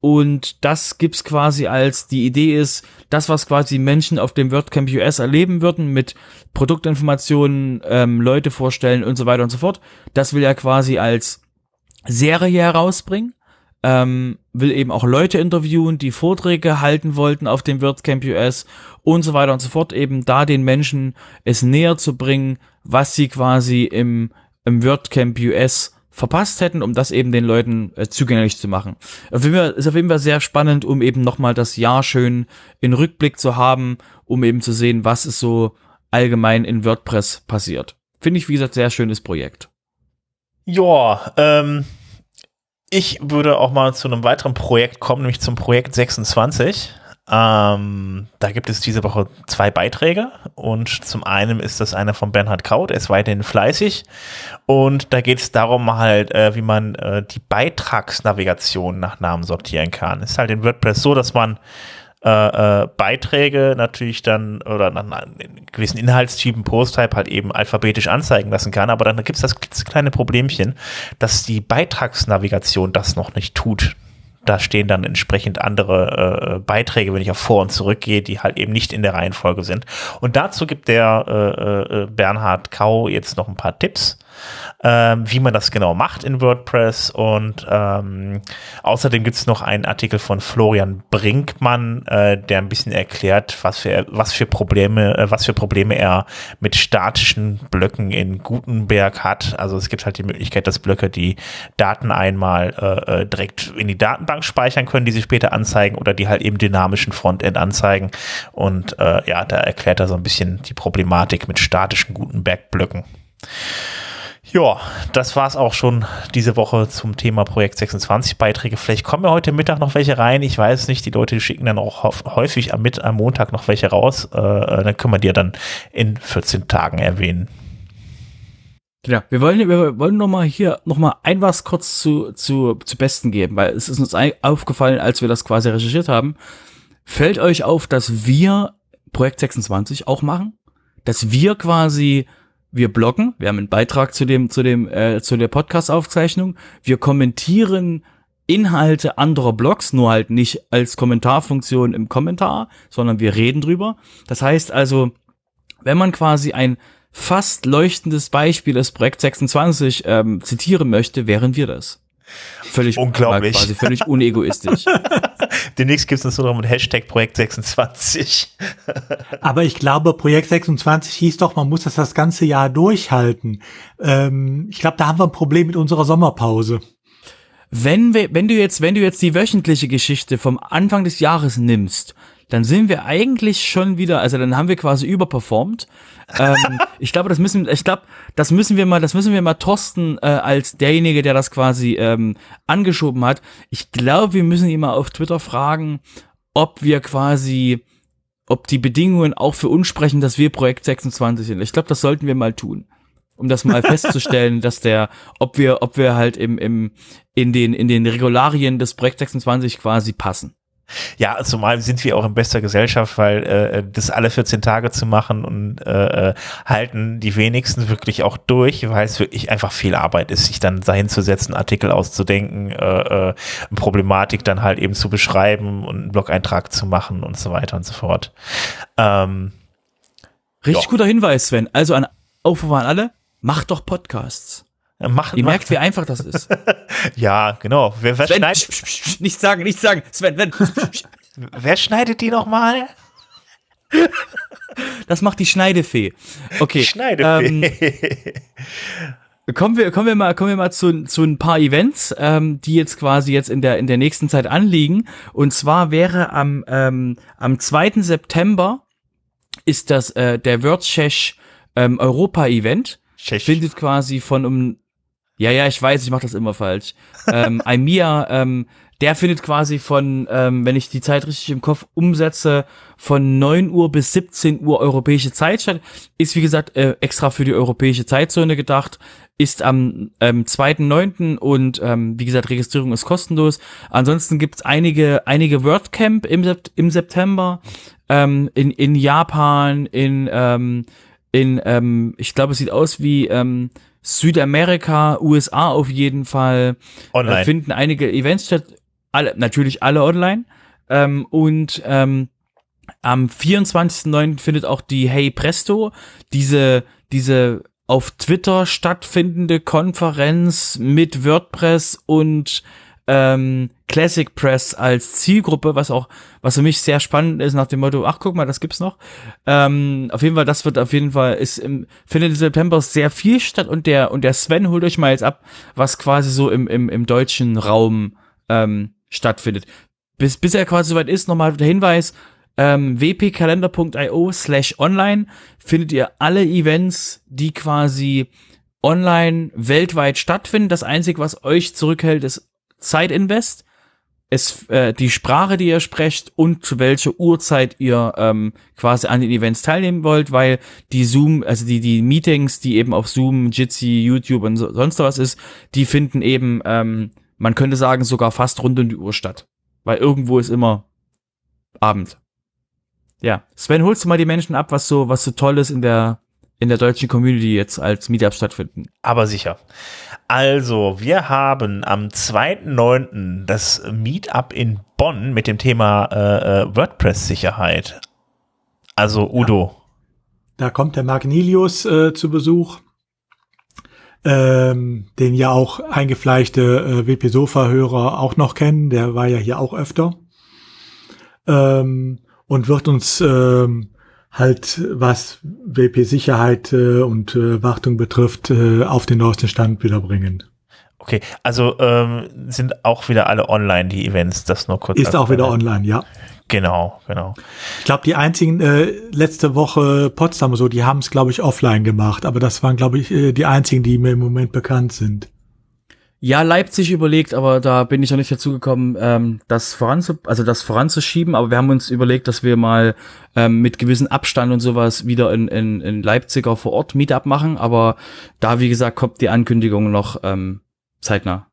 Und das gibt's quasi als die Idee ist, das, was quasi Menschen auf dem WordCamp US erleben würden, mit Produktinformationen, ähm, Leute vorstellen und so weiter und so fort, das will er quasi als Serie herausbringen. Ähm, will eben auch Leute interviewen, die Vorträge halten wollten auf dem WordCamp US und so weiter und so fort, eben da den Menschen es näher zu bringen, was sie quasi im, im WordCamp US verpasst hätten, um das eben den Leuten äh, zugänglich zu machen. Auf jeden Fall, ist auf jeden Fall sehr spannend, um eben nochmal das Jahr schön in Rückblick zu haben, um eben zu sehen, was ist so allgemein in WordPress passiert. Finde ich, wie gesagt, sehr schönes Projekt. Ja, ähm, ich würde auch mal zu einem weiteren Projekt kommen, nämlich zum Projekt 26. Ähm, da gibt es diese Woche zwei Beiträge und zum einen ist das einer von Bernhard Kaut, er ist weiterhin fleißig und da geht es darum halt, äh, wie man äh, die Beitragsnavigation nach Namen sortieren kann. Ist halt in WordPress so, dass man äh, äh, Beiträge natürlich dann oder nach gewissen Inhaltstypen, Posttype halt eben alphabetisch anzeigen lassen kann, aber dann gibt es das kleine Problemchen, dass die Beitragsnavigation das noch nicht tut. Da stehen dann entsprechend andere äh, Beiträge, wenn ich auf Vor- und Zurückgehe, die halt eben nicht in der Reihenfolge sind. Und dazu gibt der äh, äh, Bernhard Kau jetzt noch ein paar Tipps ähm, wie man das genau macht in WordPress. Und ähm, außerdem gibt es noch einen Artikel von Florian Brinkmann, äh, der ein bisschen erklärt, was für, was für Probleme, äh, was für Probleme er mit statischen Blöcken in Gutenberg hat. Also es gibt halt die Möglichkeit, dass Blöcke die Daten einmal äh, äh direkt in die Datenbank speichern können, die sie später anzeigen oder die halt eben dynamischen Frontend anzeigen. Und äh, ja, da erklärt er so ein bisschen die Problematik mit statischen Gutenberg-Blöcken. Ja, das war's auch schon diese Woche zum Thema Projekt 26 Beiträge. Vielleicht kommen ja heute Mittag noch welche rein. Ich weiß nicht. Die Leute schicken dann auch häufig am, Mit am Montag noch welche raus. Äh, dann können wir dir dann in 14 Tagen erwähnen. Genau. Wir wollen, wir wollen noch mal hier noch mal ein was kurz zu, zu, zu Besten geben, weil es ist uns aufgefallen, als wir das quasi recherchiert haben. fällt euch auf, dass wir Projekt 26 auch machen? Dass wir quasi wir bloggen, wir haben einen Beitrag zu dem zu dem äh, zu der Podcast Aufzeichnung, wir kommentieren Inhalte anderer Blogs, nur halt nicht als Kommentarfunktion im Kommentar, sondern wir reden drüber. Das heißt also, wenn man quasi ein fast leuchtendes Beispiel des Projekt 26 ähm, zitieren möchte, wären wir das. Völlig unglaublich. Quasi völlig unegoistisch. Demnächst gibt es uns nur noch mit Hashtag Projekt 26. Aber ich glaube, Projekt 26 hieß doch, man muss das das ganze Jahr durchhalten. Ähm, ich glaube, da haben wir ein Problem mit unserer Sommerpause. Wenn wir, wenn du jetzt, wenn du jetzt die wöchentliche Geschichte vom Anfang des Jahres nimmst, dann sind wir eigentlich schon wieder, also dann haben wir quasi überperformt. ähm, ich glaube, das müssen, ich glaube, das müssen wir mal, das müssen wir mal Thorsten äh, als derjenige, der das quasi ähm, angeschoben hat. Ich glaube, wir müssen ihn mal auf Twitter fragen, ob wir quasi, ob die Bedingungen auch für uns sprechen, dass wir Projekt 26 sind. Ich glaube, das sollten wir mal tun um das mal festzustellen, dass der, ob wir, ob wir halt im, im, in den, in den Regularien des Projekt 26 quasi passen. Ja, zumal sind wir auch in bester Gesellschaft, weil äh, das alle 14 Tage zu machen und äh, äh, halten die wenigsten wirklich auch durch, weil es wirklich einfach viel Arbeit ist, sich dann dahin zu setzen, Artikel auszudenken, äh, äh, Problematik dann halt eben zu beschreiben und einen Blog-Eintrag zu machen und so weiter und so fort. Ähm, Richtig ja. guter Hinweis, Sven. Also an Aufruf an alle, macht doch Podcasts. Mach, Ihr merkt, wie einfach das ist. ja, genau. Wer, wer Sven, schneidet, psch, psch, psch, nicht sagen, nicht sagen. Sven, Sven. wer schneidet die nochmal? Das macht die Schneidefee. Okay. Schneidefee. Ähm, kommen wir, kommen wir mal, kommen wir mal zu, zu ein paar Events, ähm, die jetzt quasi jetzt in der, in der nächsten Zeit anliegen. Und zwar wäre am, ähm, am 2. September ist das, äh, der WordChesh ähm, Europa-Event. Tschech. findet quasi von um ja, ja, ich weiß, ich mache das immer falsch. ähm, Aimia, ähm, der findet quasi von, ähm, wenn ich die Zeit richtig im Kopf umsetze, von 9 Uhr bis 17 Uhr europäische Zeit statt. Ist wie gesagt äh, extra für die europäische Zeitzone gedacht. Ist am ähm, 2.9. und ähm, wie gesagt, Registrierung ist kostenlos. Ansonsten gibt's einige, einige WordCamp im, Sept im September ähm, in, in Japan, in ähm, in, ähm, ich glaube, es sieht aus wie ähm, Südamerika, USA auf jeden Fall. Online. Äh, finden einige Events statt, alle, natürlich alle online. Ähm, und ähm, am 24.09. findet auch die Hey Presto, diese, diese auf Twitter stattfindende Konferenz mit WordPress und ähm, Classic Press als Zielgruppe, was auch, was für mich sehr spannend ist, nach dem Motto, ach guck mal, das gibt's noch. Ähm, auf jeden Fall, das wird auf jeden Fall, ist im, findet im September sehr viel statt und der, und der Sven holt euch mal jetzt ab, was quasi so im, im, im deutschen Raum ähm, stattfindet. Bis, bis er quasi soweit ist, nochmal der Hinweis, ähm, wpkalender.io slash online findet ihr alle Events, die quasi online weltweit stattfinden. Das Einzige, was euch zurückhält, ist Zeitinvest, es, äh, die Sprache, die ihr sprecht und zu welcher Uhrzeit ihr ähm, quasi an den Events teilnehmen wollt, weil die Zoom, also die, die Meetings, die eben auf Zoom, Jitsi, YouTube und so, sonst was ist, die finden eben, ähm, man könnte sagen, sogar fast rund um die Uhr statt. Weil irgendwo ist immer Abend. Ja. Sven, holst du mal die Menschen ab, was so, was so toll ist in der, in der deutschen Community jetzt als Meetup stattfinden? Aber sicher. Also, wir haben am 2.9. das Meetup in Bonn mit dem Thema äh, äh WordPress-Sicherheit. Also Udo. Ja. Da kommt der Magnilius äh, zu Besuch, ähm, den ja auch eingefleischte äh, WP-Sofa-Hörer auch noch kennen. Der war ja hier auch öfter. Ähm, und wird uns ähm, halt was WP-Sicherheit äh, und äh, Wartung betrifft, äh, auf den neuesten Stand wiederbringen. Okay, also ähm, sind auch wieder alle online, die Events, das nur kurz. Ist auch wieder online, ja. Genau, genau. Ich glaube, die einzigen äh, letzte Woche Potsdam so, die haben es, glaube ich, offline gemacht, aber das waren, glaube ich, äh, die einzigen, die mir im Moment bekannt sind. Ja, Leipzig überlegt, aber da bin ich noch nicht dazu gekommen, ähm, das voranzu, also das voranzuschieben. Aber wir haben uns überlegt, dass wir mal ähm, mit gewissen Abstand und sowas wieder in, in, in Leipziger vor Ort Meetup machen. Aber da, wie gesagt, kommt die Ankündigung noch ähm, zeitnah.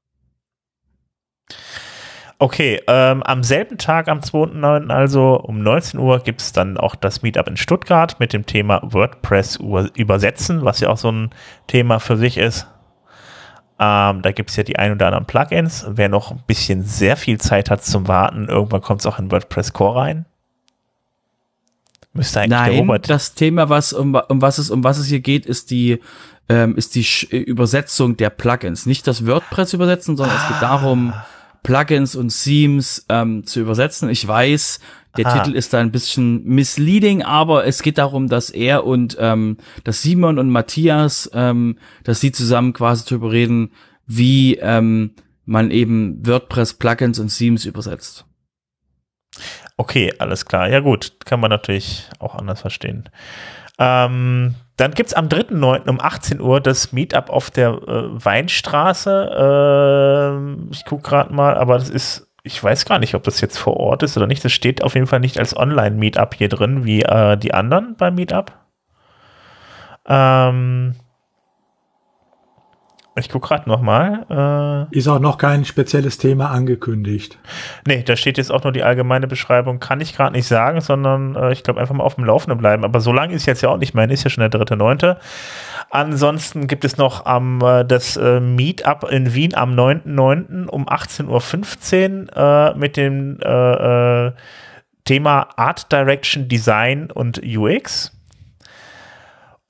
Okay, ähm, am selben Tag, am 2.9., also um 19 Uhr, gibt es dann auch das Meetup in Stuttgart mit dem Thema WordPress übersetzen, was ja auch so ein Thema für sich ist. Ähm, da gibt es ja die ein oder anderen Plugins. Wer noch ein bisschen sehr viel Zeit hat zum Warten, irgendwann kommt es auch in WordPress Core rein. Müsste eigentlich Nein, der Robert das Thema, was um, um was es um was es hier geht, ist die ähm, ist die Sch Übersetzung der Plugins, nicht das WordPress übersetzen, sondern ah. es geht ah. darum Plugins und Themes ähm, zu übersetzen. Ich weiß, der Aha. Titel ist da ein bisschen misleading, aber es geht darum, dass er und ähm, dass Simon und Matthias, ähm, dass sie zusammen quasi darüber reden, wie ähm, man eben WordPress Plugins und Themes übersetzt. Okay, alles klar. Ja gut, kann man natürlich auch anders verstehen. Ähm, dann gibt es am 3.9. um 18 Uhr das Meetup auf der äh, Weinstraße. Äh, ich gucke gerade mal, aber das ist, ich weiß gar nicht, ob das jetzt vor Ort ist oder nicht. Das steht auf jeden Fall nicht als Online-Meetup hier drin, wie äh, die anderen beim Meetup. Ähm, ich gucke gerade nochmal. Äh, ist auch noch kein spezielles Thema angekündigt. Nee, da steht jetzt auch nur die allgemeine Beschreibung. Kann ich gerade nicht sagen, sondern äh, ich glaube einfach mal auf dem Laufenden bleiben. Aber so lange ist jetzt ja auch nicht mehr. Ist ja schon der dritte, neunte. Ansonsten gibt es noch am äh, das äh, Meetup in Wien am 9.9. um 18.15 Uhr äh, mit dem äh, äh, Thema Art Direction Design und UX.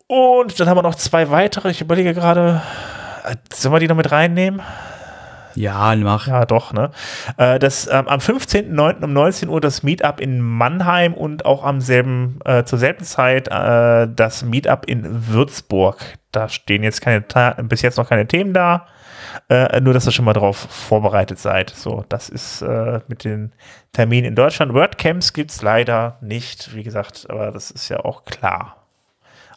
Und dann haben wir noch zwei weitere. Ich überlege gerade, Sollen wir die noch mit reinnehmen? Ja, mach. Ja, doch, ne? Äh, das ähm, am 15.09. um 19 Uhr das Meetup in Mannheim und auch am selben, äh, zur selben Zeit äh, das Meetup in Würzburg. Da stehen jetzt keine, bis jetzt noch keine Themen da. Äh, nur, dass ihr schon mal drauf vorbereitet seid. So, das ist äh, mit den Terminen in Deutschland. WordCamps gibt es leider nicht, wie gesagt, aber das ist ja auch klar.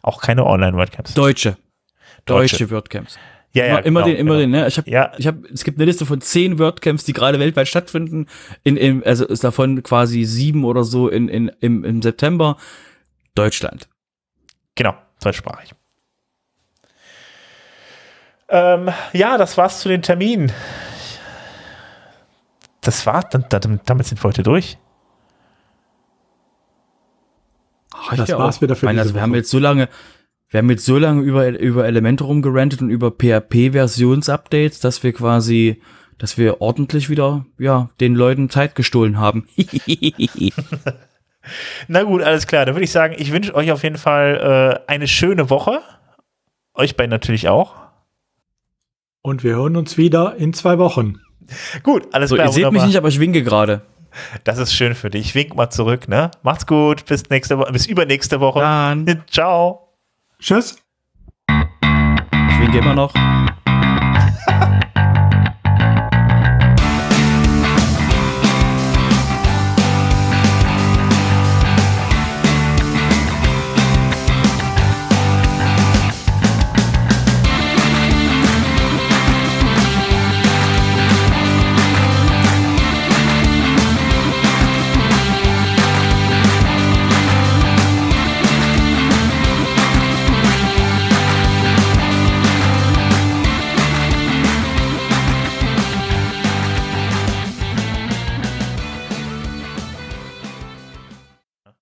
Auch keine Online-WordCamps. Deutsche. Deutsche, Deutsche WordCamps. Ja, ja, immer genau, den, immer genau. den, ne? Ich habe, ja. ich habe, es gibt eine Liste von zehn WordCamps, die gerade weltweit stattfinden. In, in, also ist davon quasi sieben oder so in, in, im, im September. Deutschland. Genau, deutschsprachig. Ähm, ja, das war's zu den Terminen. Das war's, damit sind wir heute durch. Oh, das war's auch. wieder für meine, also Wir haben jetzt so lange, wir haben jetzt so lange über, über Elemente rumgerantet und über PHP-Versionsupdates, dass wir quasi, dass wir ordentlich wieder, ja, den Leuten Zeit gestohlen haben. Na gut, alles klar. Dann würde ich sagen, ich wünsche euch auf jeden Fall äh, eine schöne Woche. Euch beiden natürlich auch. Und wir hören uns wieder in zwei Wochen. Gut, alles so, klar. Ihr seht mich nicht, aber ich winke gerade. Das ist schön für dich. Ich wink mal zurück, ne? Macht's gut. Bis nächste Woche, bis übernächste Woche. Dann. Ciao. Tschüss. Ich winke immer noch.